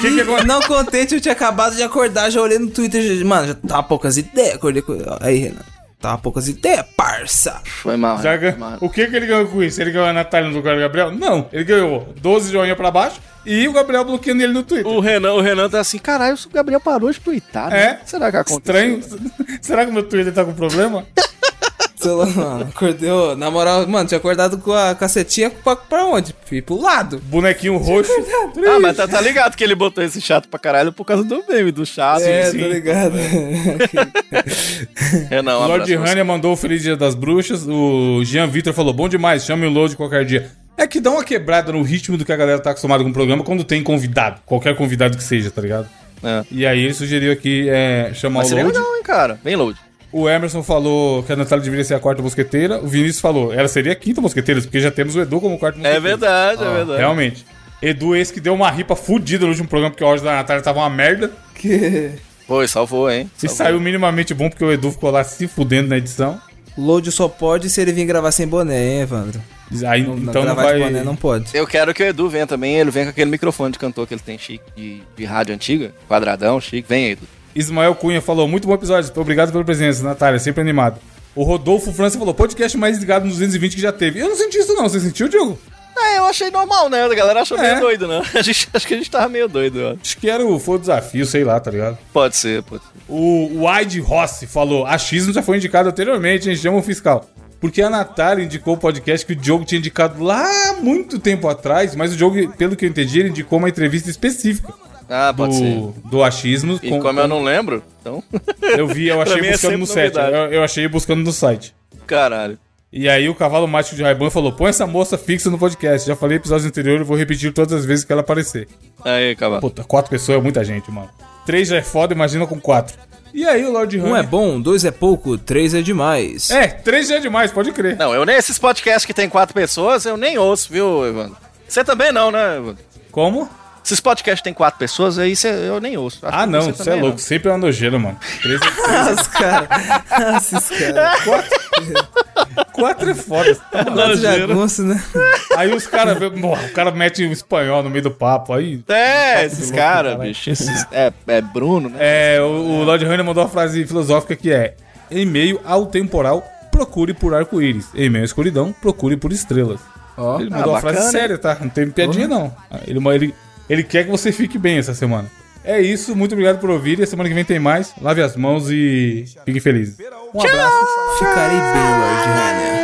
Que que acontece? Não contente, eu tinha acabado de acordar, já olhei no Twitter. já- Mano, já tava poucas ideias. Acordei com. Aí, Renan. Tava poucas ideias, parça. Foi mal. Já né? Foi mal. O que, que ele ganhou com isso? Ele ganhou a Natália no lugar do Gabriel? Não, ele ganhou 12 joinha pra baixo e o Gabriel bloqueando ele no Twitter. O Renan, o Renan tá assim, caralho, o Gabriel parou de twittar. né? É. Será que aconteceu? Estranho. <laughs> Será que o meu Twitter tá com problema? Celular, mano, acordei, ô, na moral, mano, tinha acordado com a cacetinha pra, pra onde? Fui pro lado. Bonequinho roxo. Ah, mas tá, tá ligado que ele botou esse chato pra caralho por causa do meme, do chato. é, tô ligado. Renan, um O Lord. Rania mandou o Feliz Dia das Bruxas. O Jean Vitor falou: bom demais, chame o Load qualquer dia. É que dá uma quebrada no ritmo do que a galera tá acostumada com o programa quando tem convidado. Qualquer convidado que seja, tá ligado? É. E aí ele sugeriu aqui é, chamar Mas o seria Load. legal, hein, cara. Vem, Load. O Emerson falou que a Natália deveria ser a quarta mosqueteira. O Vinícius falou, ela seria a quinta mosqueteira, porque já temos o Edu como quarto É mosqueteiro. verdade, é verdade. Realmente. Edu, esse que deu uma ripa fudida no último programa, porque o áudio da Natália tava uma merda. Que... Foi, salvou, hein? E Salvou. saiu minimamente bom, porque o Edu ficou lá se fudendo na edição. Load só pode se ele vir gravar sem boné, hein, Evandro? Aí, Não, então não gravar vai... boné não pode. Eu quero que o Edu venha também, ele vem com aquele microfone de cantor que ele tem chique, de, de rádio antiga, quadradão, chique. Vem, Edu. Ismael Cunha falou, muito bom episódio, obrigado pela presença, Natália, sempre animado. O Rodolfo França falou, podcast mais ligado nos 220 que já teve. Eu não senti isso não, você sentiu, Diogo? É, eu achei normal, né? A galera achou É. meio doido, né? <laughs> A gente, acho que a gente tava meio doido, ó. Acho que era o, foi o desafio, sei lá, tá ligado? Pode ser, pode ser. O Wide Rossi falou: achismo já foi indicado anteriormente, a gente chama o fiscal. Porque a Natália indicou o podcast que o Diogo tinha indicado lá muito tempo atrás, mas o Diogo, pelo que eu entendi, ele indicou uma entrevista específica Ah, pode ser. do, do achismo. E com- como eu não lembro, então. <laughs> eu vi, eu <laughs> achei é buscando no sempre site. Eu, eu achei buscando no site. Caralho. E aí o cavalo mágico de Raiban falou: põe essa moça fixa no podcast. Já falei episódio anterior e vou repetir todas as vezes que ela aparecer. Aí, cavalo. Puta, quatro pessoas é muita gente, mano. Três já é foda, imagina com quatro. E aí o Lord Um Honey. é bom, dois é pouco, três é demais. É, três já é demais, pode crer. Não, eu nem esses podcasts que tem quatro pessoas, eu nem ouço, viu, Evandro? Você também não, né, Evandro? Como? Esses podcasts que tem quatro pessoas, aí cê- eu nem ouço. Acho Ah, que não, você é louco. Sempre é uma nojeira, mano. Três é... <laughs> Os caras. <laughs> Esses caras. Quatro é foda. Quatro jagunço, né? Aí os caras... O cara mete o espanhol no meio do papo. Aí... É, esses louco, caras, caralho. bicho. Esses, é, é Bruno, né? É, o, o Lord Hunter mandou uma frase filosófica que é Em meio ao temporal, procure por arco-íris. Em meio à escuridão, procure por estrelas. Ó. Ele mandou Ah, uma frase séria, tá? Não tem piadinha, não. Ele, ele, ele quer que você fique bem essa semana. É isso, muito obrigado por ouvir. E a semana que vem tem mais. Lave as mãos e fiquem felizes. Um abraço. Ficarei bem, Lord Rainer.